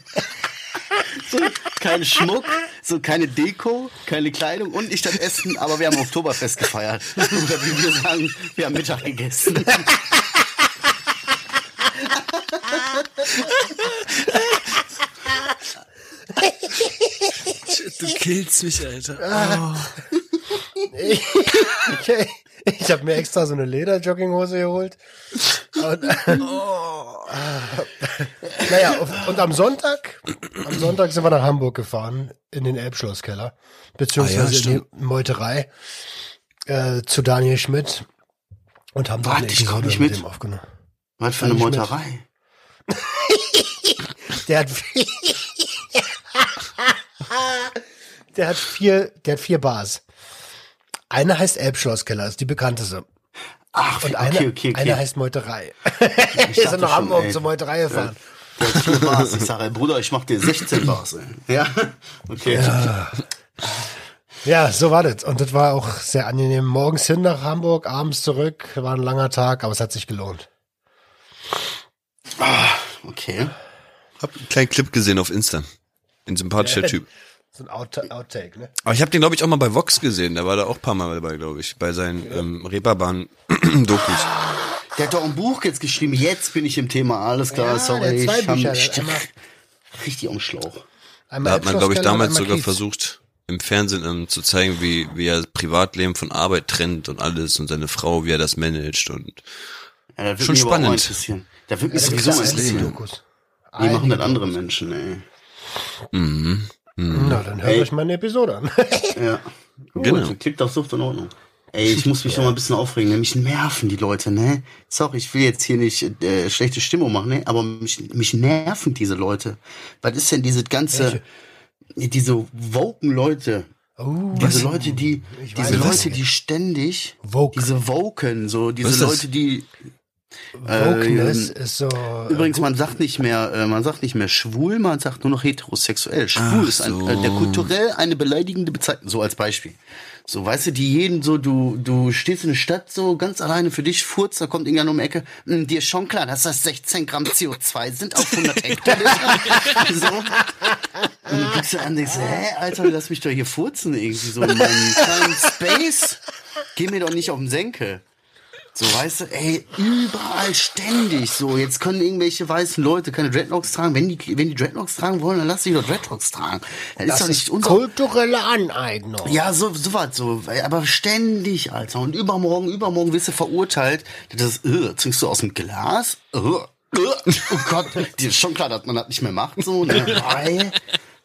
S4: so, kein Schmuck, so keine Deko, keine Kleidung und nicht das Essen, aber wir haben Oktoberfest gefeiert. [LAUGHS] Oder wie wir sagen, wir haben Mittag gegessen.
S3: Du killst mich, Alter. [LAUGHS] [LAUGHS]
S2: Ich, ich, ich habe mir extra so eine Leder-Jogginghose geholt. Und, [LAUGHS] naja, und- am Sonntag, am Sonntag sind wir nach Hamburg gefahren, in den Elbschlosskeller, beziehungsweise
S3: Ah ja,
S2: in die Meuterei, äh, zu Daniel Schmidt und haben
S4: Warte,
S2: eine Episode
S4: nicht
S2: mit
S4: mit.
S2: aufgenommen.
S4: Was für eine. Meuterei. [LAUGHS]
S2: Der hat, der hat vier, der hat vier Bars. Eine heißt Elbschlosskeller, ist die bekannteste.
S4: Ach,
S2: Und
S4: okay,
S2: eine,
S4: okay, okay.
S2: eine heißt Meuterei.
S4: Ich [LAUGHS]
S2: sind nach Hamburg
S4: ey.
S2: zur Meuterei gefahren.
S4: Vier Bars. Ich sage, ey, Bruder, ich mach dir 16 Bars, ey. Ja, okay.
S2: Ja, so war das. Und das war auch sehr angenehm. Morgens hin nach Hamburg, abends zurück. War ein langer Tag, aber es hat sich gelohnt.
S4: Okay.
S3: Hab einen kleinen Clip gesehen auf Insta. Ein sympathischer [LAUGHS] Typ.
S2: So ein Out Outtake, ne?
S3: Aber ich habe den, glaube ich, auch mal bei Vox gesehen. Der war da auch ein paar Mal dabei, glaube ich. Bei seinen ähm, Reeperbahn-Dokus.
S4: Der hat doch ein Buch jetzt geschrieben. Jetzt bin ich im Thema. Alles klar,
S2: Ja,
S4: sorry.
S2: der hat zwei
S4: ich hab-
S2: Bücher, der
S4: ich-
S2: hat einmal-
S4: richtig am Schlauch.
S3: Da hat man, glaube ich, damals sogar
S2: Kiez.
S3: versucht, im Fernsehen ähm, zu zeigen, wie, wie er das Privatleben von Arbeit trennt und alles und seine Frau, wie er das managt und
S4: Ja, das
S3: Schon spannend.
S4: Da würde mich
S2: Ja, da
S4: sowieso interessieren. Die machen das andere Menschen, ey.
S3: mhm.
S2: Na, dann hört
S4: Ey.
S2: euch mal eine Episode an. [LAUGHS]
S4: Ja. Gut,
S3: Genau.
S4: klickt auf Sucht in Ordnung. Ey, ich muss mich doch mal ein bisschen aufregen, nämlich nerven die Leute, ne? Sorry, ich will jetzt hier nicht äh, schlechte Stimmung machen, ne? Aber mich, mich nerven diese Leute. Was ist denn diese ganze, diese woken Leute?
S2: Oh,
S4: Diese Leute, die,
S2: Ich
S4: diese
S3: was.
S4: Leute, die ständig,
S2: Woke.
S4: diese woken, so, diese
S3: Was?
S4: Leute, die,
S2: Wokeness
S4: ähm,
S2: ist so.
S4: Übrigens, man sagt nicht mehr, äh, man sagt nicht mehr schwul, man sagt nur noch heterosexuell. Schwul
S3: Ach
S4: ist ein,
S3: so.
S4: äh, der kulturell eine beleidigende Bezeichnung, so als Beispiel. So, weißt du, die jeden so, du, du stehst in der Stadt so ganz alleine für dich, furzt, da kommt irgendeiner um die Ecke, "Hm, dir ist schon klar, dass das 16 Gramm CO2 sind auf 100 [LAUGHS] Hektoliter. so. Und du guckst dir an und denkst, hä, Alter, lass mich doch hier furzen irgendwie so in meinem kleinen Space. Geh mir doch nicht auf den Senkel. So, weißt du, ey, überall ständig so. Jetzt können irgendwelche weißen Leute keine Dreadlocks tragen. Wenn die, wenn die Dreadlocks tragen wollen, dann lass sie doch Dreadlocks tragen. Das, ist
S2: Das
S4: doch
S2: ist
S4: nicht unser.
S2: kulturelle Aneignung.
S4: Ja, so, so was, so. Aber ständig, Alter. Und übermorgen, übermorgen wirst du verurteilt. Das, äh, trinkst du aus dem Glas? Äh, äh, oh Gott, [LAUGHS] dir ist schon klar, dass man das nicht mehr macht, so, ne? Weil,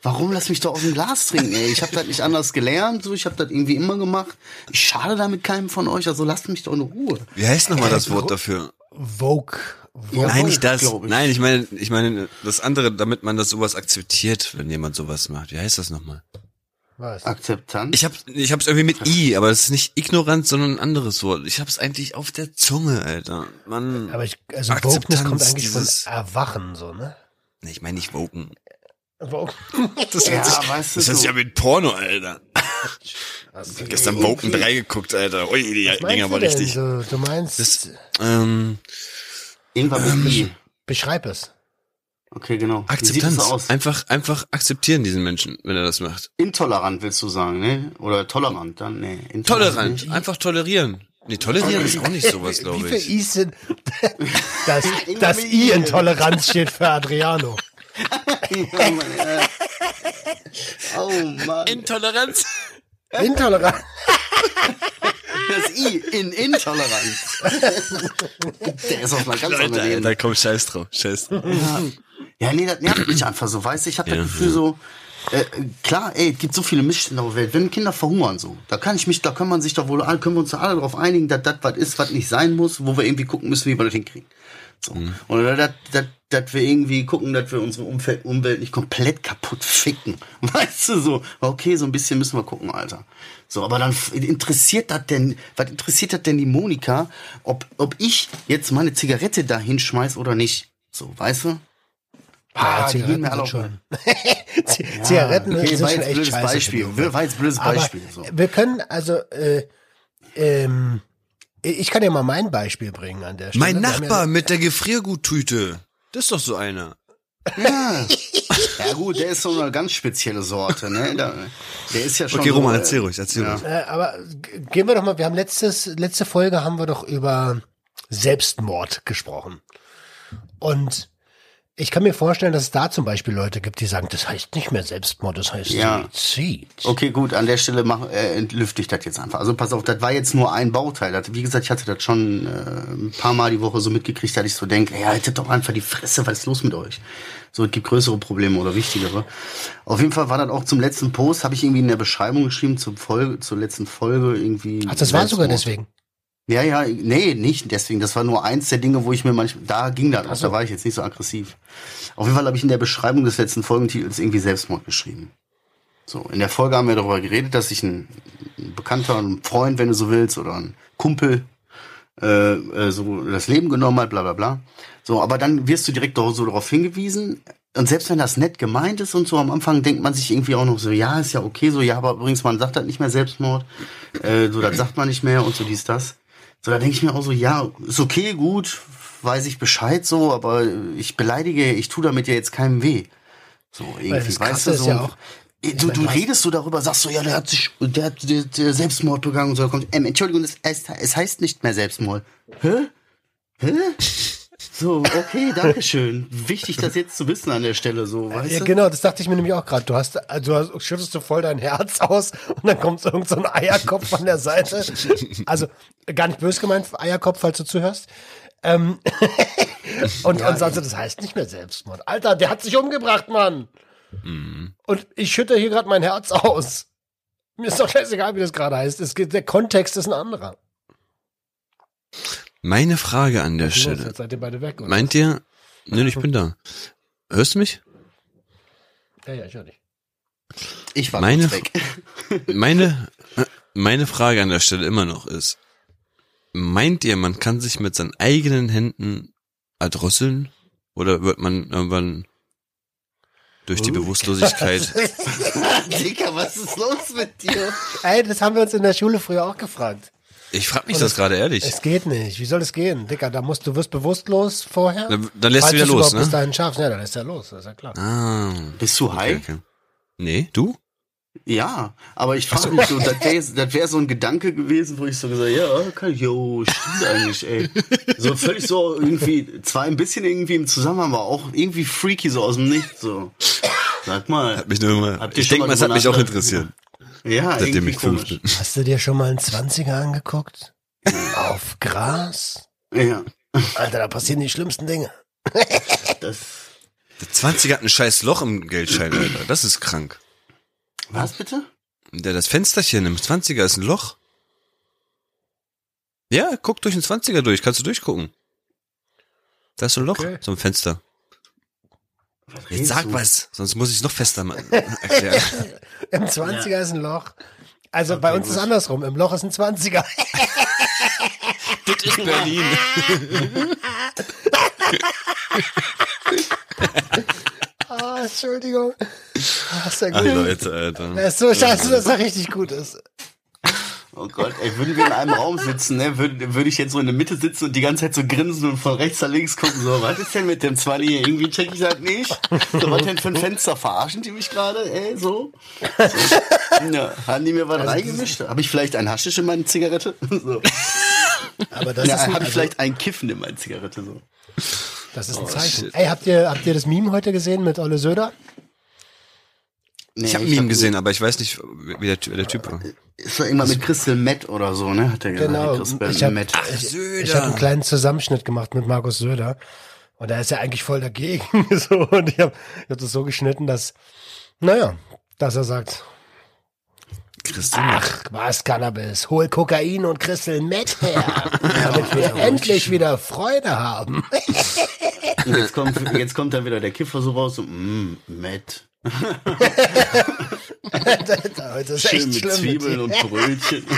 S4: Warum lass mich doch aus dem Glas trinken, ey? Ich habe das nicht anders gelernt, so ich habe das irgendwie immer gemacht. Ich schade damit keinem von euch, also lasst mich doch in Ruhe.
S3: Wie heißt nochmal das Wort dafür?
S2: Vogue. Vogue.
S3: Nein, nicht das.
S4: ich.
S3: Nein, ich meine, ich meine das andere, damit man das sowas akzeptiert, wenn jemand sowas macht. Wie heißt das nochmal?
S2: Was?
S4: Akzeptanz.
S3: Ich hab, ich hab's irgendwie mit i, aber das ist nicht ignorant, sondern ein anderes Wort. Ich hab's eigentlich auf der Zunge, Alter. Mann.
S2: Aber ich, also
S3: Akzeptanz,
S2: Wokeness kommt eigentlich
S3: dieses-
S2: von Erwachen, so, ne?
S3: Nee, ich meine nicht woken.
S2: Woke. [LAUGHS]
S3: Das
S4: ja,
S3: sich,
S4: weißt du
S3: das hört
S4: so.
S3: sich ja mit Porno, Alter. Gestern Woken 3 geguckt, Alter. Ui, die
S2: Was
S3: Dinger war richtig.
S2: So, du meinst,
S3: Das, ähm,
S4: I.
S2: beschreib es.
S4: Okay, genau. Wie sieht
S3: Akzeptanz.
S4: das aus?
S3: Einfach, einfach akzeptieren diesen Menschen, wenn er das macht.
S4: Intolerant willst du sagen, ne? Oder tolerant, dann, ne? Intolerant
S3: Tolerant. Einfach tolerieren. Nee, tolerieren ist auch nicht sowas,
S2: Wie
S3: glaube
S2: viele
S3: ich.
S2: I's sind? [LAUGHS] Das,
S4: Immer
S2: das I
S4: I.
S2: in Toleranz steht für Adriano.
S4: Oh Mann.
S3: Intoleranz.
S2: Intolerant.
S4: Das I in Intoleranz. Der ist auf einer ganz
S3: Leute,
S4: anderen Ebene.
S3: Alter, komm, scheiß drauf. Scheiß drauf.
S4: Ja, nee, das nervt mich einfach so, weißt du? Ich habe
S3: Ja,
S4: das Gefühl
S3: ja.
S4: so, äh, klar, ey, es gibt so viele Missstände auf der Welt. Wenn Kinder verhungern so, da kann ich mich, da kann man sich doch wohl, alle- können wir uns da alle darauf einigen, dass das was ist, was nicht sein muss, wo wir irgendwie gucken müssen, wie wir das hinkriegen. So.
S3: Mhm.
S4: Oder das, das, dass wir irgendwie gucken, dass wir unsere Umfeld, Umwelt nicht komplett kaputt ficken. [LAUGHS] Weißt du so? Okay, so ein bisschen müssen wir gucken, Alter. So, aber dann interessiert das denn, was interessiert das denn die Monika, ob, ob ich jetzt meine Zigarette da hinschmeiß oder nicht? So, weißt du?
S2: Ja,
S4: gehen mir alle
S2: sind schon. [LAUGHS] Zigaretten
S4: okay,
S2: sind schon echt
S4: blödes
S2: scheiße.
S4: Beispiel. War jetzt blödes Beispiel. So.
S2: wir können, also, äh, ähm, ich kann ja mal mein Beispiel bringen an der Stelle.
S3: Mein Nachbar
S2: Ja,
S3: mit der Gefrierguttüte. Das ist doch so einer. [LAUGHS]
S4: Ja. ja gut, der ist so eine ganz spezielle Sorte, ne? Der, der ist ja schon
S3: Okay,
S4: so,
S3: Roman,
S4: äh,
S3: erzähl ruhig, erzähl
S4: ja.
S3: ruhig.
S2: äh, aber gehen wir doch mal, wir haben letztes, letzte Folge haben wir doch über Selbstmord gesprochen. Und ich kann mir vorstellen, dass es da zum Beispiel Leute gibt, die sagen, das heißt nicht mehr Selbstmord, das heißt
S4: Ja.
S2: Suizid.
S4: Okay, gut, an der Stelle mach, äh, entlüfte ich das jetzt einfach. Also pass auf, das war jetzt nur ein Bauteil. Das, wie gesagt, ich hatte das schon äh, ein paar Mal die Woche so mitgekriegt, dass ich so denke, ja, haltet doch einfach die Fresse, was ist los mit euch? So, es gibt größere Probleme oder wichtigere. Auf jeden Fall war das auch zum letzten Post, habe ich irgendwie in der Beschreibung geschrieben, zur Folge, zur letzten Folge irgendwie.
S2: Ach, das war sogar
S4: Selbstmord.
S2: deswegen.
S4: Ja, ja, nee, nicht deswegen. Das war nur eins der Dinge, wo ich mir manchmal, da ging das auch,
S2: so.
S4: da war ich jetzt nicht so aggressiv. Auf jeden Fall habe ich in der Beschreibung des letzten Folgentitels irgendwie Selbstmord geschrieben. So, in der Folge haben wir darüber geredet, dass sich ein, ein Bekannter, ein Freund, wenn du so willst, oder ein Kumpel äh, äh, so das Leben genommen hat, bla bla bla. So, aber dann wirst du direkt so darauf hingewiesen. Und selbst wenn das nett gemeint ist und so, am Anfang denkt man sich irgendwie auch noch so, ja, ist ja okay, so, ja, aber übrigens, man sagt halt nicht mehr Selbstmord, äh, so, das sagt man nicht mehr und so dies, das. So, da denke ich mir auch so, ja, ist okay, gut, weiß ich Bescheid so, aber ich beleidige, ich tu damit ja jetzt keinem weh. So, irgendwie,
S2: das
S4: weißt du, so.
S2: ja auch,
S4: Äh, Du, du redest so darüber, sagst so, ja, der hat sich, der hat der, der Selbstmord begangen und so. Kommt, ähm, Entschuldigung, es, es heißt nicht mehr Selbstmord. Hä? Hä? So, okay, danke schön. Wichtig, das jetzt zu wissen an der Stelle, so, weißt
S2: Ja,
S4: du?
S2: genau, das dachte ich mir nämlich auch gerade. Du hast, also du hast, schüttest du voll dein Herz aus und dann kommt so irgend so ein Eierkopf an der Seite. Also gar nicht böse gemeint, Eierkopf, falls du zuhörst. Ähm, [LAUGHS] und, und sagst du, das heißt nicht mehr Selbstmord. Alter, der hat sich umgebracht, Mann. Und ich schütte hier gerade mein Herz aus. Mir ist doch scheißegal, wie das gerade heißt. Es geht, der Kontext ist ein anderer.
S3: Meine Frage an der? Stelle.
S2: Jetzt seid ihr beide weg, oder?
S3: Meint ihr, nö, ich bin da. Hörst du mich?
S2: ja, ja, ich höre dich.
S4: Ich war
S3: Meine-
S4: weg.
S3: Meine, meine Frage an der Stelle immer noch ist, meint ihr, man kann sich mit seinen eigenen Händen erdrosseln? Oder wird man irgendwann durch die Bewusstlosigkeit, [LAUGHS]
S4: Dicker, was ist los mit dir?
S2: Ey, das haben wir uns in der Schule früher auch gefragt.
S3: Ich frage mich das gerade ehrlich.
S2: Es geht nicht. Wie soll es gehen? Dicker, da musst du wirst bewusstlos vorher.
S3: Dann- dann lässt du wieder los, ne?
S2: Bis dahin schaffst, ja, dann lässt er los, das ist ja klar.
S3: Ah,
S4: Bist du high?
S3: okay, okay. Nee, du?
S4: Ja, aber ich frage mich so, das wäre wär so ein Gedanke gewesen, wo ich so gesagt ja, okay, jo, stimmt eigentlich, ey. So völlig so irgendwie, zwar ein bisschen irgendwie im Zusammenhang, aber auch irgendwie freaky so aus dem Nichts, so. Sag mal.
S3: Hat mich nur immer, ich denke
S4: mal
S3: es hat mich auch interessiert,
S4: Ja,
S3: seitdem ich fünf bin.
S2: Hast du dir schon mal einen 20er angeguckt? Auf Gras?
S4: Ja,
S2: Alter, da passieren die schlimmsten Dinge.
S4: das,
S3: Der 20 hat ein scheiß Loch im Geldschein, Alter. Das ist krank.
S4: was bitte?
S3: Der, das Fensterchen im 20er ist ein Loch. Ja, guck durch den 20er durch, kannst du durchgucken. Da ist so ein Loch,
S2: Okay.
S3: so ein Fenster.
S4: Was
S3: Jetzt sag
S4: du?
S3: was, sonst muss ich es noch fester machen. [LAUGHS] erklären. [LAUGHS]
S2: Im 20er ist ein Loch. Also bei uns ist andersrum. Im Loch ist ein 20er.
S3: das ist Berlin. [LAUGHS]
S2: Ah, Entschuldigung. Ah, ist ja
S3: Ach
S2: gut.
S3: Leute, Alter.
S2: Er ist so scheiße, dass er richtig gut ist.
S4: Oh Gott, ey, würden wir in einem Raum sitzen, ne, würde, würde ich jetzt so in der Mitte sitzen und die ganze Zeit so grinsen und von rechts nach links gucken, so, was ist denn mit dem 20 hier? Irgendwie check ich das nicht. So, was denn für ein Fenster? Verarschen die mich gerade, ey, so? so. Ja, haben die mir was reingemischt? Habe ich vielleicht ein Haschisch in meine Zigarette? [LAUGHS] So.
S2: Aber das
S4: Ja,
S2: ist
S4: habe ich
S2: also,
S4: vielleicht ein Kiffen in meine Zigarette, so.
S2: das
S3: Oh,
S2: ist ein Zeichen.
S3: shit.
S2: Ey, habt ihr, habt ihr das Meme heute gesehen mit Olle Söder?
S4: Nee,
S3: Ich habe ein Meme gesehen, aber ich weiß nicht, wie der, wie der Typ war.
S4: Ist doch irgendwann mit Crystal Matt oder so, ne? Hat er gesagt.
S2: Genau.
S4: Crystal
S2: Ich hab- habe einen kleinen Zusammenschnitt gemacht mit Markus Söder. Und er ist ja eigentlich voll dagegen. [LAUGHS] so, und ich habe ich hab das so geschnitten, dass, naja, dass er sagt,
S3: Crystal
S2: Ach, was Cannabis? Hol Kokain und Crystal Meth her, [LAUGHS] damit wir endlich wieder Freude haben. [LAUGHS]
S4: Jetzt kommt, jetzt kommt dann wieder der Kiffer so raus und, mm, Matt.
S2: Heute ist
S4: Schön
S2: echt
S4: mit
S2: schlimm.
S4: Zwiebeln und Brötchen. [LAUGHS]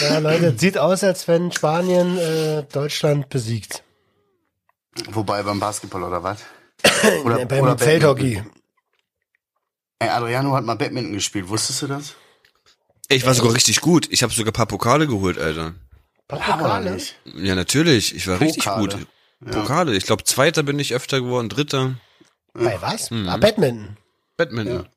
S2: Ja, Leute, sieht aus, als wenn Spanien äh, Deutschland besiegt.
S4: Wobei beim Basketball oder was?
S2: Äh, beim
S4: Badminton.
S2: Feldhockey.
S4: Ey, Adriano hat mal Badminton gespielt, wusstest du das?
S3: Ich war sogar richtig gut. Ich habe sogar ein paar Pokale geholt, Alter.
S2: Pokale?
S3: Ja, natürlich. Ich war richtig
S4: Pokale.
S3: gut. Pokale. Ich glaube, Zweiter bin ich öfter geworden, Dritter.
S2: Bei was?
S3: Mhm.
S2: Ah, Badminton.
S3: Badminton.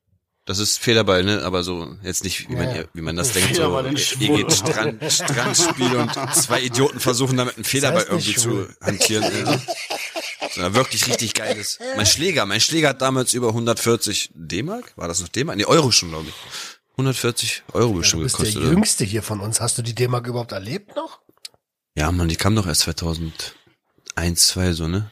S3: Das ist Federball, ne? Aber so jetzt nicht, wie man,
S2: Ja.
S3: wie man das denkt. So, ihr
S4: Schwul.
S3: geht Strand, Strandspiel und zwei Idioten versuchen damit einen Federball
S2: Das heißt
S3: irgendwie
S2: nicht
S3: zu
S2: schwul.
S3: hantieren. [LAUGHS] Sondern wirklich richtig geiles. Mein Schläger, mein Schläger hat damals über 140 D-Mark? War das noch D-Mark? Nee, Euro schon, glaube ich. 140 Euro
S2: Du
S3: bestimmt
S2: bist der
S3: gekostet. oder?
S2: Jüngste hier von uns. Hast du die D-Mark überhaupt erlebt noch?
S3: Ja, Mann, die kam doch erst 2001, 2 so, ne?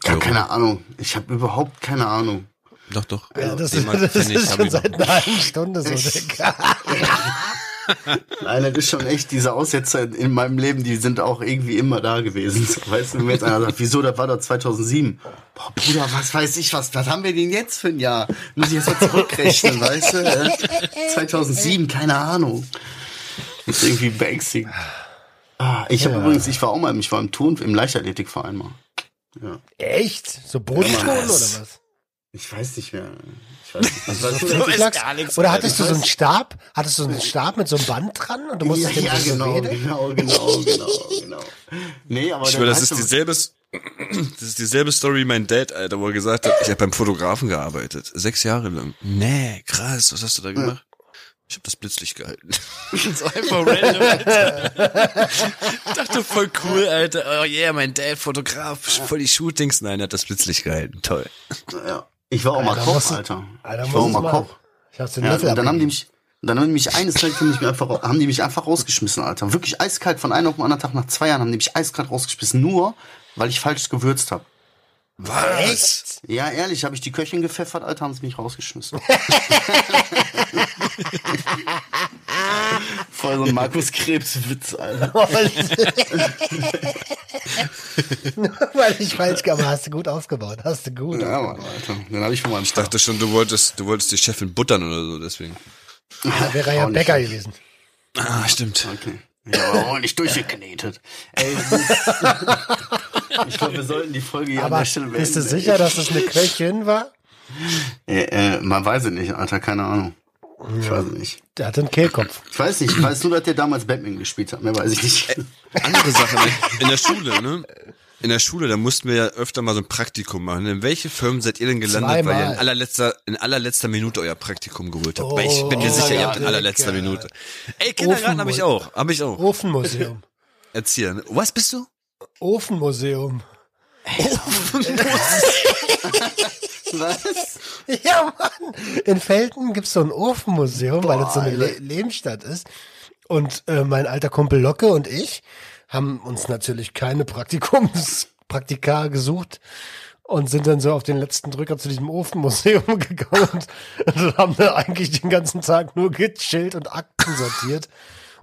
S4: Gar
S3: Euro.
S4: keine Ahnung. Ich habe überhaupt keine Ahnung.
S3: Doch, doch.
S2: Ja, das,
S3: D-Mark
S2: das
S3: ich,
S2: ist schon
S3: ich
S2: seit einer halben Stunde so, Digga. [LAUGHS]
S4: Nein, das ist schon echt, diese Aussetzer in meinem Leben, die sind auch irgendwie immer da gewesen. Weißt du, wenn mir jetzt einer sagt, wieso, das war doch 2007. Boah, Bruder, was weiß ich, was, was haben wir denn jetzt für ein Jahr? Muss ich jetzt mal zurückrechnen, weißt du? äh? 2007, keine Ahnung. Das ist irgendwie beängstigend. Ah, ich habe übrigens, ich war auch mal, ich war im Turn, im Leichtathletikverein mal. Ja.
S2: Echt? So
S4: Ja,
S2: oder was?
S4: Ich weiß nicht mehr. Ich das
S2: So? Oder hattest du so einen Stab? Hattest du so einen Stab mit so einem Band dran und du musstest
S4: ja,
S2: den
S4: ja,
S2: so
S4: genau, genau, genau, genau, genau. Nee, aber
S3: Ich
S4: dann
S3: schwör, das ist dieselbe, das ist dieselbe Story wie mein Dad, Alter, wo er gesagt hat, ich habe beim Fotografen gearbeitet. Sechs Jahre lang. Nee, krass, was hast du da gemacht? Ich habe das Blitzlicht gehalten. [LAUGHS] so einfach random, Alter. Dachte voll cool, Alter. Oh yeah, mein Dad, Fotograf, voll die Shootings. Nein, er hat das Blitzlicht gehalten. Toll.
S4: Ja. Ich war auch mal
S2: Alter,
S4: Koch,
S2: musst du-
S4: Alter.
S2: Alter,
S4: ich war auch mal
S2: machen.
S4: Koch.
S2: Ich hab's den
S4: Ja,
S2: Löffel
S4: und dann haben die mich, dann haben die mich eines Tages haben die mich einfach, haben die mich einfach rausgeschmissen, Alter. Wirklich eiskalt von einem auf den anderen Tag nach zwei Jahren haben die mich eiskalt rausgeschmissen, nur weil ich falsch gewürzt habe.
S3: Was?
S4: Ja, ehrlich, habe ich die Köchin gepfeffert, Alter, haben sie mich rausgeschmissen. [LAUGHS] Voll so ein Markus Krebs-Witz, Alter. [LAUGHS]
S2: Nur [LAUGHS] weil ich falsch habe. Hast du gut aufgebaut. Hast du gut.
S4: Ja, Mann, Alter. Dann habe ich von meinem
S3: Ich dachte schon, du wolltest, du wolltest die Chefin buttern oder so, deswegen.
S2: Da wäre er ja Bäcker gewesen.
S3: Ah, stimmt.
S4: Okay. Ja, aber auch nicht durchgeknetet. Ey, [LAUGHS] ich glaube, wir sollten die Folge hier an
S2: Aber
S4: der Stelle beenden.
S2: bist du sicher, dass es eine Köchin war?
S4: Äh, äh, man weiß es nicht, Alter, keine Ahnung. Ich weiß es nicht.
S2: Der hatte einen Kehlkopf.
S4: Ich weiß nicht, ich weiß nur, dass der damals Batman gespielt hat, mehr weiß ich nicht.
S3: Andere Sache, in der Schule, ne? In der Schule, da mussten wir ja öfter mal so ein Praktikum machen. In welche Firmen seid ihr denn gelandet, weil ihr
S2: Zweimal.
S3: in allerletzter, in allerletzter Minute euer Praktikum geholt habt? weil ich bin mir
S2: Oh,
S3: sicher, ihr habt in allerletzter Minute. Ey, Kindergarten habe ich auch, habe ich auch.
S2: Ofenmuseum.
S3: Erzieher. ne? Was bist du?
S2: Ofenmuseum. [LAUGHS]
S4: Was?
S2: Ja, Mann. In Felten gibt's so ein Ofenmuseum, weil es so eine. Le Lehmstadt ist. Und äh, mein alter Kumpel Locke und ich haben uns natürlich keine Praktikumspraktika gesucht und sind dann so auf den letzten Drücker zu diesem Ofenmuseum [LAUGHS] gegangen und, und haben da eigentlich den ganzen Tag nur gechillt und Akten sortiert.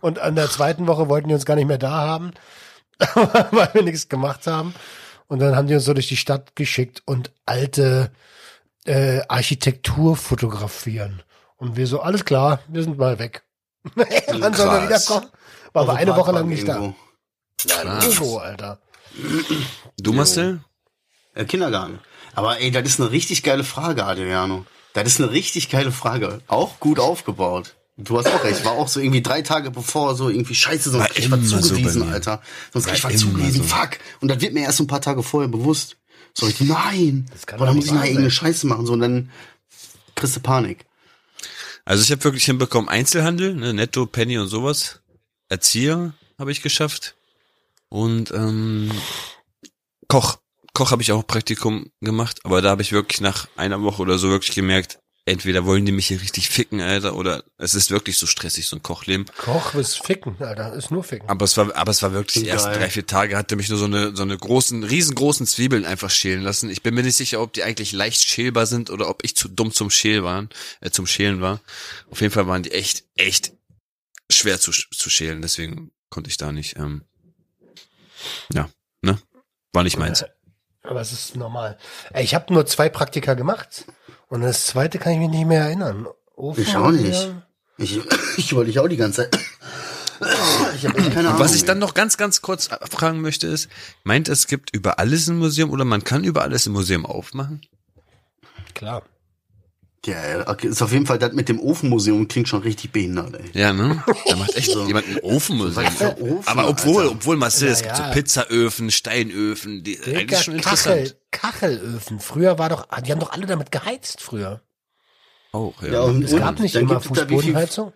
S2: Und an der zweiten Woche wollten die uns gar nicht mehr da haben, [LAUGHS] weil wir nichts gemacht haben. Und dann haben die uns so durch die Stadt geschickt und alte äh, Architektur fotografieren. Und wir so, alles klar, wir sind mal weg. [LAUGHS] Wann sollen wir
S3: Krass.
S2: wiederkommen? War aber
S4: Auf
S2: eine Woche lang nicht
S4: irgendwo.
S2: da. Nein, Ugo, Alter.
S3: Du, Marcel?
S4: Äh, Kindergarten. Aber ey, das ist eine richtig geile Frage, Adriano. Das ist eine richtig geile Frage. Auch gut aufgebaut. Du hast auch recht. War auch so irgendwie drei Tage bevor so irgendwie scheiße, sonst
S3: War
S4: ich
S3: so bei
S4: zugewiesen,
S3: mir.
S4: Alter. Sonst krieg ich
S3: War
S4: zugewiesen.
S3: so.
S4: Fuck. Und das wird mir erst so ein paar Tage vorher bewusst. So, ich, nein.
S2: kann
S4: Boah, da muss ich nachher irgendeine Scheiße machen. So, und dann kriegst du Panik.
S3: Also ich habe wirklich hinbekommen Einzelhandel, ne, Netto, Penny und sowas. Erzieher habe ich geschafft. Und ähm, Koch. Koch habe ich auch Praktikum gemacht, aber da habe ich wirklich nach einer Woche oder so wirklich gemerkt, entweder wollen die mich hier richtig ficken, Alter, oder es ist wirklich so stressig, so ein Kochleben.
S2: Koch ist ficken, Alter, ist nur ficken.
S3: Aber es war, aber es war wirklich die ersten drei, vier Tage hatte mich nur so eine, so eine großen, riesengroßen Zwiebeln einfach schälen lassen. Ich bin mir nicht sicher, ob die eigentlich leicht schälbar sind oder ob ich zu dumm zum Schälen waren, äh, zum Schälen war. Auf jeden Fall waren die echt, echt schwer zu, zu schälen, deswegen konnte ich da nicht, ähm, ja, ne? War nicht meins. [LAUGHS]
S2: Aber es ist normal. Ich habe nur zwei Praktika gemacht und das zweite kann ich mich nicht mehr erinnern. Ofen
S4: Ich auch nicht. Ich, [COUGHS] ich wollte dich auch die ganze Zeit. [COUGHS] Ich habe echt keine Ahnung.
S3: Was ich dann noch ganz, ganz kurz fragen möchte ist, meint es gibt über alles ein Museum oder man kann über alles ein Museum aufmachen?
S2: Klar.
S4: Ja, okay, ist auf jeden Fall das mit dem Ofenmuseum klingt schon richtig behindert, ey.
S3: Ja, ne? Da macht echt [LAUGHS] jemand ein Ofenmuseum.
S4: Ofen,
S3: Aber obwohl,
S4: Alter.
S3: obwohl Marcel, es
S2: Ja,
S3: gibt so
S2: ja.
S3: Pizzaöfen, Steinöfen, die
S2: Digga,
S3: eigentlich schon interessant.
S2: Kachel, Kachelöfen. Früher war doch, die haben doch alle damit geheizt früher.
S3: Auch, ja.
S4: Ja, und,
S2: Es gab nicht immer
S4: gibt es
S2: Fußbodenheizung.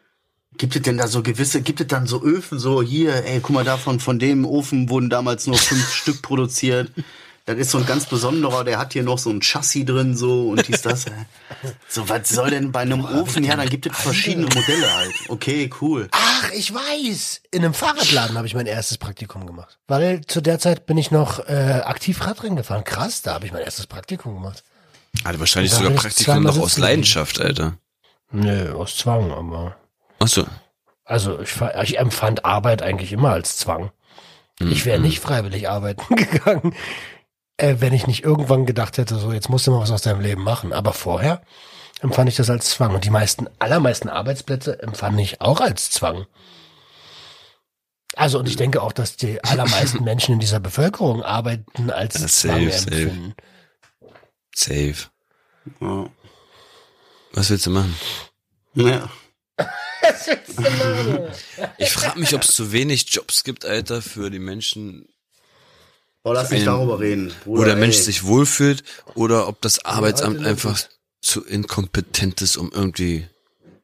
S4: Gibt es denn da so gewisse, gibt es dann so Öfen, so hier, ey, guck mal, davon, von dem Ofen wurden damals nur fünf [LAUGHS] Stück produziert. Das ist so ein ganz besonderer, der hat hier noch so ein Chassis drin, so, und dies, das. [LAUGHS] So, was soll denn bei einem Ofen? Ja, dann gibt es verschiedene Modelle halt. Okay, cool.
S2: Ach, ich weiß. In einem Fahrradladen habe ich mein erstes Praktikum gemacht. Weil zu der Zeit bin ich noch äh, aktiv Radrennen gefahren. Krass, da habe ich mein erstes Praktikum gemacht.
S3: Hatte wahrscheinlich sogar Praktikum noch aus Leidenschaft, Alter.
S2: Nö, aus Zwang, aber.
S3: Ach so.
S2: Also ich, ich empfand Arbeit eigentlich immer als Zwang. Ich wäre nicht freiwillig arbeiten [LAUGHS] gegangen, äh, wenn ich nicht irgendwann gedacht hätte, so jetzt musst du mal was aus deinem Leben machen. Aber vorher empfand ich das als Zwang. Und die meisten, allermeisten Arbeitsplätze empfand ich auch als Zwang. Also und ich denke auch, dass die allermeisten [LAUGHS] Menschen in dieser Bevölkerung arbeiten als
S3: Ja,
S2: Zwang
S3: safe, safe.
S2: empfinden.
S3: Safe.
S4: Ja.
S3: Was willst du machen?
S4: Ja. [LAUGHS]
S3: Ich frage mich, ob es zu wenig Jobs gibt, Alter, für die Menschen,
S4: Boah, lass nicht
S3: Ein-
S4: darüber reden. Bruder,
S3: wo der Mensch
S4: ey.
S3: sich wohlfühlt, oder ob das Arbeitsamt einfach zu inkompetent ist, um irgendwie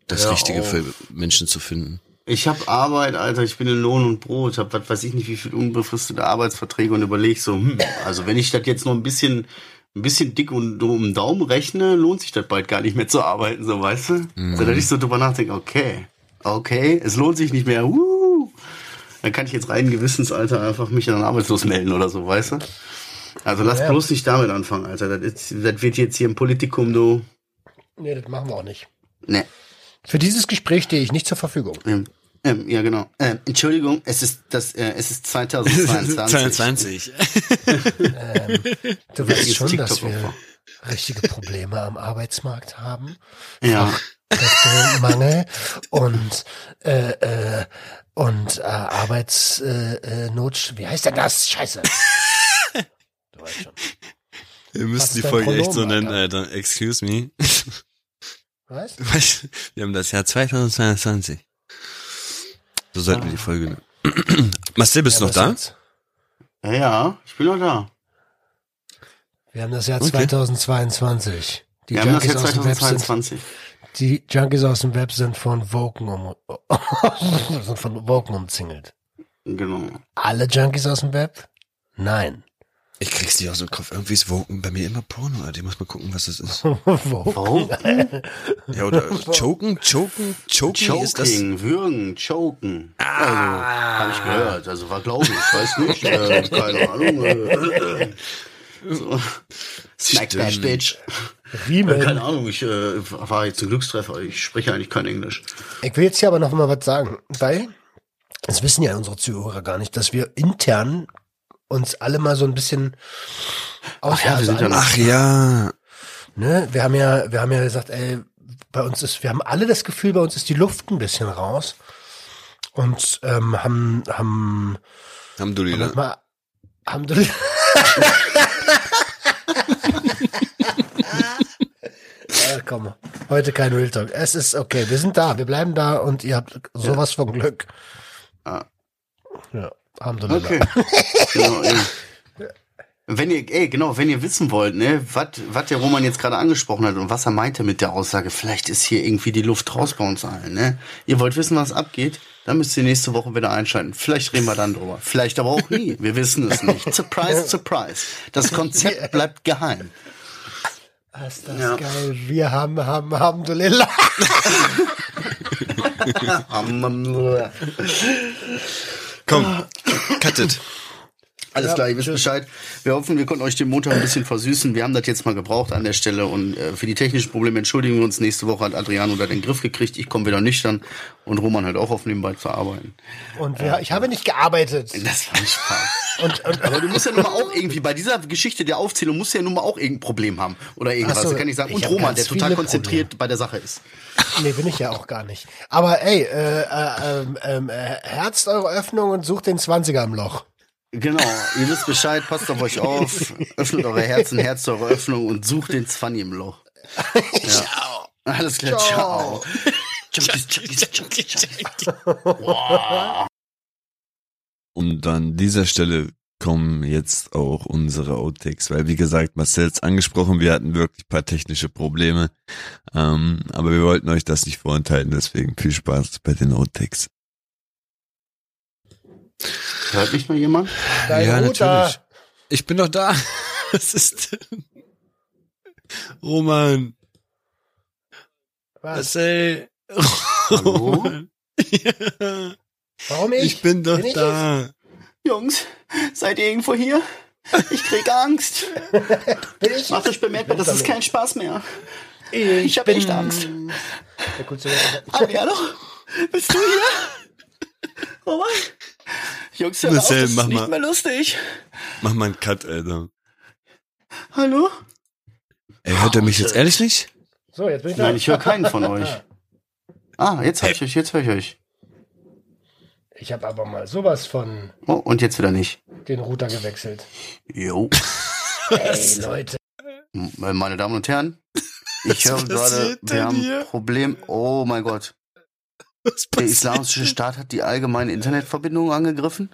S3: das
S4: Hör
S3: Richtige
S4: auf.
S3: für Menschen zu finden.
S4: Ich habe Arbeit, Alter, ich bin in Lohn und Brot, hab was weiß ich nicht, wie viel unbefristete Arbeitsverträge und überleg so, hm, also wenn ich das jetzt noch ein bisschen, ein bisschen dick und um den Daumen rechne, lohnt sich das bald gar nicht mehr zu arbeiten, so weißt du? So, dass ich so drüber nachdenke, okay, okay, es lohnt sich nicht mehr, uh, dann kann ich jetzt rein Gewissensalter einfach mich dann arbeitslos melden oder so, weißt du? Also lass
S2: Ja.
S4: bloß nicht damit anfangen, Alter. Das, ist, das wird jetzt hier im Politikum, du.
S2: Nee, das machen wir auch nicht.
S4: Ne.
S2: Für dieses Gespräch stehe ich nicht zur Verfügung.
S4: Ähm, ähm, ja, genau. Ähm, Entschuldigung, es ist das, äh, es ist 2022.
S3: 22. [LAUGHS]
S2: Du weißt schon, dass wir richtige Probleme am Arbeitsmarkt haben.
S4: Ja.
S2: Kräftemangel und äh, äh, und äh, Arbeitsnot. Äh, Not- wie heißt denn das? Scheiße. [LAUGHS] Du weißt schon.
S3: Wir
S2: Was
S3: müssen die Folge echt
S2: Pronomen,
S3: so nennen,
S2: Alter?
S3: Alter. Excuse me. [LAUGHS] Du weißt, Wir haben das Jahr 2022. So sollten wir die Folge nennen. [CLEARS THROAT] Marcel, bist du
S2: Ja,
S3: noch
S2: was
S3: da?
S2: jetzt?
S4: ja, ja, ich bin noch da.
S2: Wir haben das Jahr
S3: Okay.
S2: 2022. Die
S4: Wir haben das
S2: Junkies, dem Web sind,
S4: 2022.
S2: die Junkies aus dem Web sind von Woken um, [LAUGHS] sind von Woken umzingelt.
S4: Genau.
S2: Alle Junkies aus dem Web? Nein.
S3: Ich krieg's nicht aus dem Kopf. Irgendwie ist Woken bei mir immer Porno, Alter. Ich muss mal gucken, was das ist. [LAUGHS]
S2: Woken.
S4: Warum?
S3: Ja, oder choken, choken, choken ist das.
S4: Choking, würgen, choken. Also, habe ich gehört. Also war glaube ich, weiß nicht. Äh, keine Ahnung. Äh, [LAUGHS] so. Smack that bitch.
S2: Riemen.
S4: Keine Ahnung, ich äh, war jetzt ein Glückstreffer. Ich spreche eigentlich kein Englisch.
S2: Ich will jetzt hier aber noch mal was sagen, weil das wissen ja unsere Zuhörer gar nicht, dass wir intern uns alle mal so ein bisschen aus,
S4: Ach ja, wir sind ja
S2: alle-
S4: noch-
S3: Ach ja.
S2: ne, wir haben ja, wir haben ja gesagt, ey, bei uns ist, wir haben alle das Gefühl, bei uns ist die Luft ein bisschen raus und ähm, haben, haben,
S3: Alhamdulillah.
S2: mal, haben du, [LAUGHS] ja, komm, heute kein Real Talk. Es ist okay, wir sind da, wir bleiben da und ihr habt sowas von Glück.
S4: Ah.
S2: Ja, Alhamdulillah.
S4: Okay. genau, ey. Wenn ihr, ey, genau, wenn ihr wissen wollt, ne, was was der Roman jetzt gerade angesprochen hat und was er meinte mit der Aussage, vielleicht ist hier irgendwie die Luft raus bei uns allen, ne? Ihr wollt wissen, was abgeht? Dann müsst ihr nächste Woche wieder einschalten. Vielleicht reden wir dann drüber. Vielleicht aber auch nie. Wir wissen es nicht. Surprise, [LAUGHS] surprise. Das Konzept bleibt geheim.
S2: Ist das
S4: Ja.
S2: geil. Wir haben, haben, haben, du Lilla. [LAUGHS]
S3: Komm, cut it.
S4: Alles klar, ihr wisst Bescheid. Wir hoffen, wir konnten euch den Montag ein bisschen versüßen. Wir haben das jetzt mal gebraucht an der Stelle und äh, für die technischen Probleme entschuldigen wir uns. Nächste Woche hat Adriano da den Griff gekriegt. Ich komme wieder nüchtern und Roman halt auch auf nebenbei zu arbeiten.
S2: Und wir, ich habe nicht gearbeitet.
S4: Das war ein Spaß. [LAUGHS]
S2: Und, und,
S4: Aber du musst ja nun mal auch irgendwie, bei dieser Geschichte der Aufzählung musst du ja nun mal auch irgendein Problem haben. Oder irgendwas.
S2: So,
S4: da kann ich sagen.
S2: ich
S4: Und
S2: hab
S4: Roman, der total konzentriert bei der Sache ist.
S2: nee, bin ich ja auch gar nicht. Aber ey, äh, äh, ähm, ähm, äh, herzt eure Öffnung und sucht den 20er im Loch.
S4: Genau, ihr wisst Bescheid, passt auf euch auf, öffnet eure Herzen, herzt eure Öffnung und sucht den Zwanni im Loch. [LAUGHS] Ciao. Alles klar, ciao.
S3: Und an dieser Stelle kommen jetzt auch unsere Outtakes, weil wie gesagt, Marcel's angesprochen, wir hatten wirklich paar technische Probleme, ähm, aber wir wollten euch das nicht vorenthalten, deswegen viel Spaß bei den Outtakes.
S4: Hört mich mal jemand?
S2: Dein
S3: ja,
S2: Router.
S3: natürlich. Ich bin doch da. [LAUGHS] Was ist denn? Roman,
S2: Was?
S3: Marcel,
S4: Hallo? [LAUGHS]
S3: Roman. Ja,
S2: Warum ich?
S3: ich bin doch
S2: Bin ich
S3: da.
S4: Jungs, seid ihr irgendwo hier? Ich krieg Angst. [LAUGHS]
S2: Ich?
S4: Macht euch bemerkbar, das ist kein Spaß mehr.
S2: Ich,
S4: Ich hab echt Angst.
S2: Der coolste
S4: Adriano, bist du hier? Roman? Jungs, hör auf, das ist
S3: mach
S4: nicht
S3: mal.
S4: mehr lustig.
S3: Mach mal einen Cut, Alter.
S4: Hallo?
S3: Ey, hört er mich jetzt ehrlich nicht?
S2: So, jetzt bin ich da.
S4: Nein, ich höre keinen von euch. Ah, jetzt höre ich euch, jetzt höre ich euch.
S2: Ich habe aber mal sowas von
S4: Oh, und jetzt wieder nicht.
S2: den Router gewechselt.
S4: Jo.
S2: Ey, Leute.
S4: Meine Damen und Herren, ich höre gerade, wir haben ein Problem. Oh mein Gott. [LAUGHS]
S3: Was
S4: Der islamische Staat hat die allgemeine Internetverbindung angegriffen.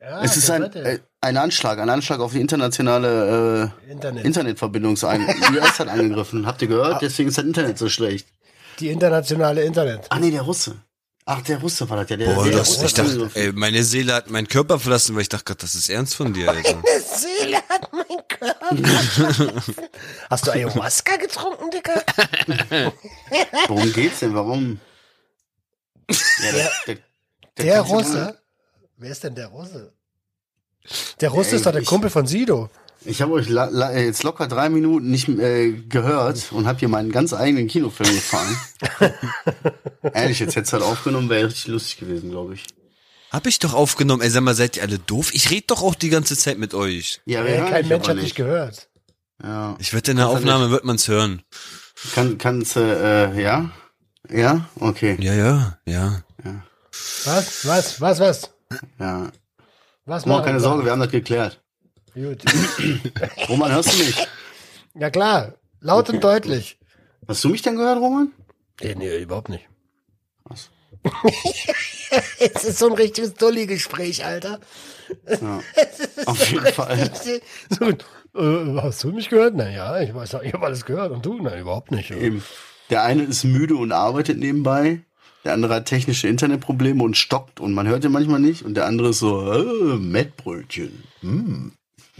S2: Ja,
S4: es ist ein, äh, ein Anschlag, ein Anschlag auf die internationale äh,
S2: Internet.
S4: Internetverbindung. Ein US hat angegriffen. Habt ihr gehört? Deswegen ist das Internet so schlecht.
S2: Die internationale Internet.
S4: Ach nee, der Russe. Ach, der Russe war das ja. Der,
S3: Boah,
S4: der
S3: das,
S4: Russe
S3: ich dachte, ey, meine Seele hat meinen Körper verlassen, weil ich dachte, Gott, das ist ernst von dir, Alter.
S2: Meine Seele hat mein Körper. [LAUGHS] Hast du Ayahuasca getrunken, Dicker?
S4: Worum geht's denn? Warum? Ja, der, der,
S2: Der
S4: kann's ja
S2: Russe? Wer ist denn der Russe? Der Russe
S4: Ey,
S2: ist doch der
S4: ich-
S2: Kumpel von Sido.
S4: Ich habe euch la, la, jetzt locker drei Minuten nicht äh, gehört und habe hier meinen ganz eigenen Kinofilm gefahren. [LAUGHS] Ehrlich, jetzt hätte es halt aufgenommen, wäre richtig lustig gewesen, glaube ich.
S3: Hab ich doch aufgenommen. Ey, sag mal, seid ihr alle doof? Ich rede doch auch die ganze Zeit mit euch.
S4: Ja, wir
S2: Ey,
S4: hören
S2: kein Mensch
S4: aber
S2: hat dich gehört.
S4: Ja.
S3: Ich wette, in der
S4: Kannst du
S3: Aufnahme wird man's hören.
S4: Kann, kannst du, äh, ja? Ja? Okay.
S3: Ja, ja, ja.
S2: Was? Was? Was? Was?
S4: Ja.
S2: Was
S4: Mach keine? Sorge, wir haben das geklärt.
S2: Gut. [COUGHS]
S4: Roman, hörst du mich?
S2: Ja klar, laut und deutlich.
S4: Hast du mich denn gehört, Roman?
S2: Nee, nee, überhaupt nicht.
S4: Was? [LAUGHS]
S2: Es ist so ein richtiges Dulli-Gespräch, Alter.
S4: Ja. [LAUGHS] Auf jeden Fall.
S2: So, äh, hast du mich gehört? Na ja, ich weiß, ich habe alles gehört. Und du? Nein, überhaupt nicht.
S4: Eben. Der eine ist müde und arbeitet nebenbei. Der andere hat technische Internetprobleme und stockt und man hört ihn manchmal nicht. Und der andere ist so, äh, Mettbrötchen. Hm.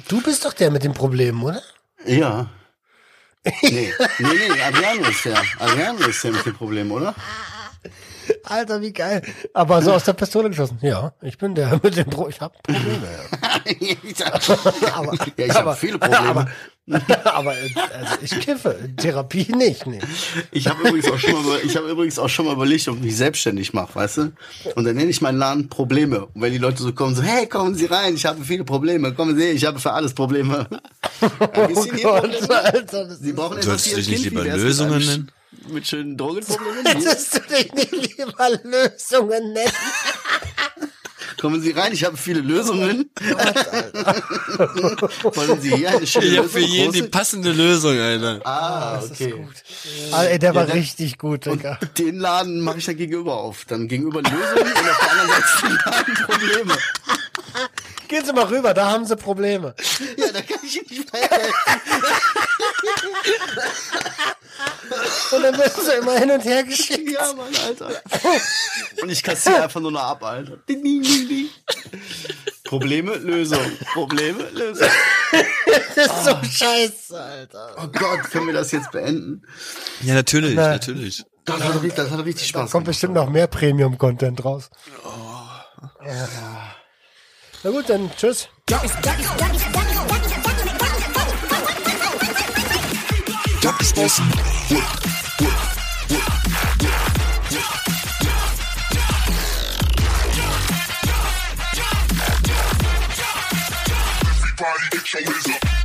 S2: Du bist doch der mit den Problemen, oder?
S4: Ja. Nee, nee, nee, Adriano ist der. Adriano ist der mit dem Problem, oder? [LAUGHS]
S2: Alter, wie geil. Aber so aus der Pistole geschossen. Ja, ich bin der mit dem Pro. Ich habe Probleme. Ja. [LAUGHS] [LAUGHS] Aber,
S4: ja, ich habe viele Probleme.
S2: Aber, [LAUGHS] aber äh, also ich kiffe. Therapie nicht. Nee.
S4: Ich habe übrigens auch schon mal, ich habe übrigens auch schon mal überlegt, ob ich mich selbstständig mache, weißt du? Und dann nenne ich meinen Laden Probleme. Und wenn die Leute so kommen, so, hey, kommen Sie rein, ich habe viele Probleme, kommen Sie, ich habe für alles Probleme. [LAUGHS]
S2: Oh Gott. Alter,
S4: Sie brauchen etwas für
S3: du
S4: Ihr
S3: dich nicht
S4: Kind,
S3: lieber Lösungen nennen?
S4: Mit schönen Drogenproblemen? [LAUGHS]
S2: Hättest du dich nicht lieber Lösungen nennen?
S4: Kommen Sie rein, ich habe viele Lösungen. [LAUGHS] Wollen Sie hier eine schöne
S3: Ich
S4: Lösung?
S3: für jeden die passende Lösung, Alter.
S4: Ah,
S2: Das
S4: okay.
S2: ist gut. Ah, ey, der war
S4: dann-
S2: richtig gut, Digga.
S4: Und den Laden mache ich dann gegenüber auf. Dann gegenüber Lösungen und auf der anderen Seite den Laden Probleme.
S2: Gehen Sie mal rüber, da haben Sie Probleme.
S4: Ja, da kann ich Ihnen nicht weiterhelfen.
S2: Und dann wirst du immer hin und her geschickt.
S4: Ja, Mann, Alter. [LAUGHS] Und ich kassiere einfach nur noch ab, Alter. Ding, ding, ding, ding. Probleme, Lösung. Probleme, Lösung.
S2: das ist so scheiße, Alter.
S4: Oh Gott, können wir das jetzt beenden?
S3: Ja, natürlich,
S2: Na.
S3: natürlich.
S4: Das hat, richtig- das hat richtig
S2: Da
S4: Spaß
S2: kommt bestimmt noch mehr Premium-Content raus. Ja. Na gut, dann tschüss.
S1: I'm responsible. Work, work, work, work, work. Everybody get your hands up.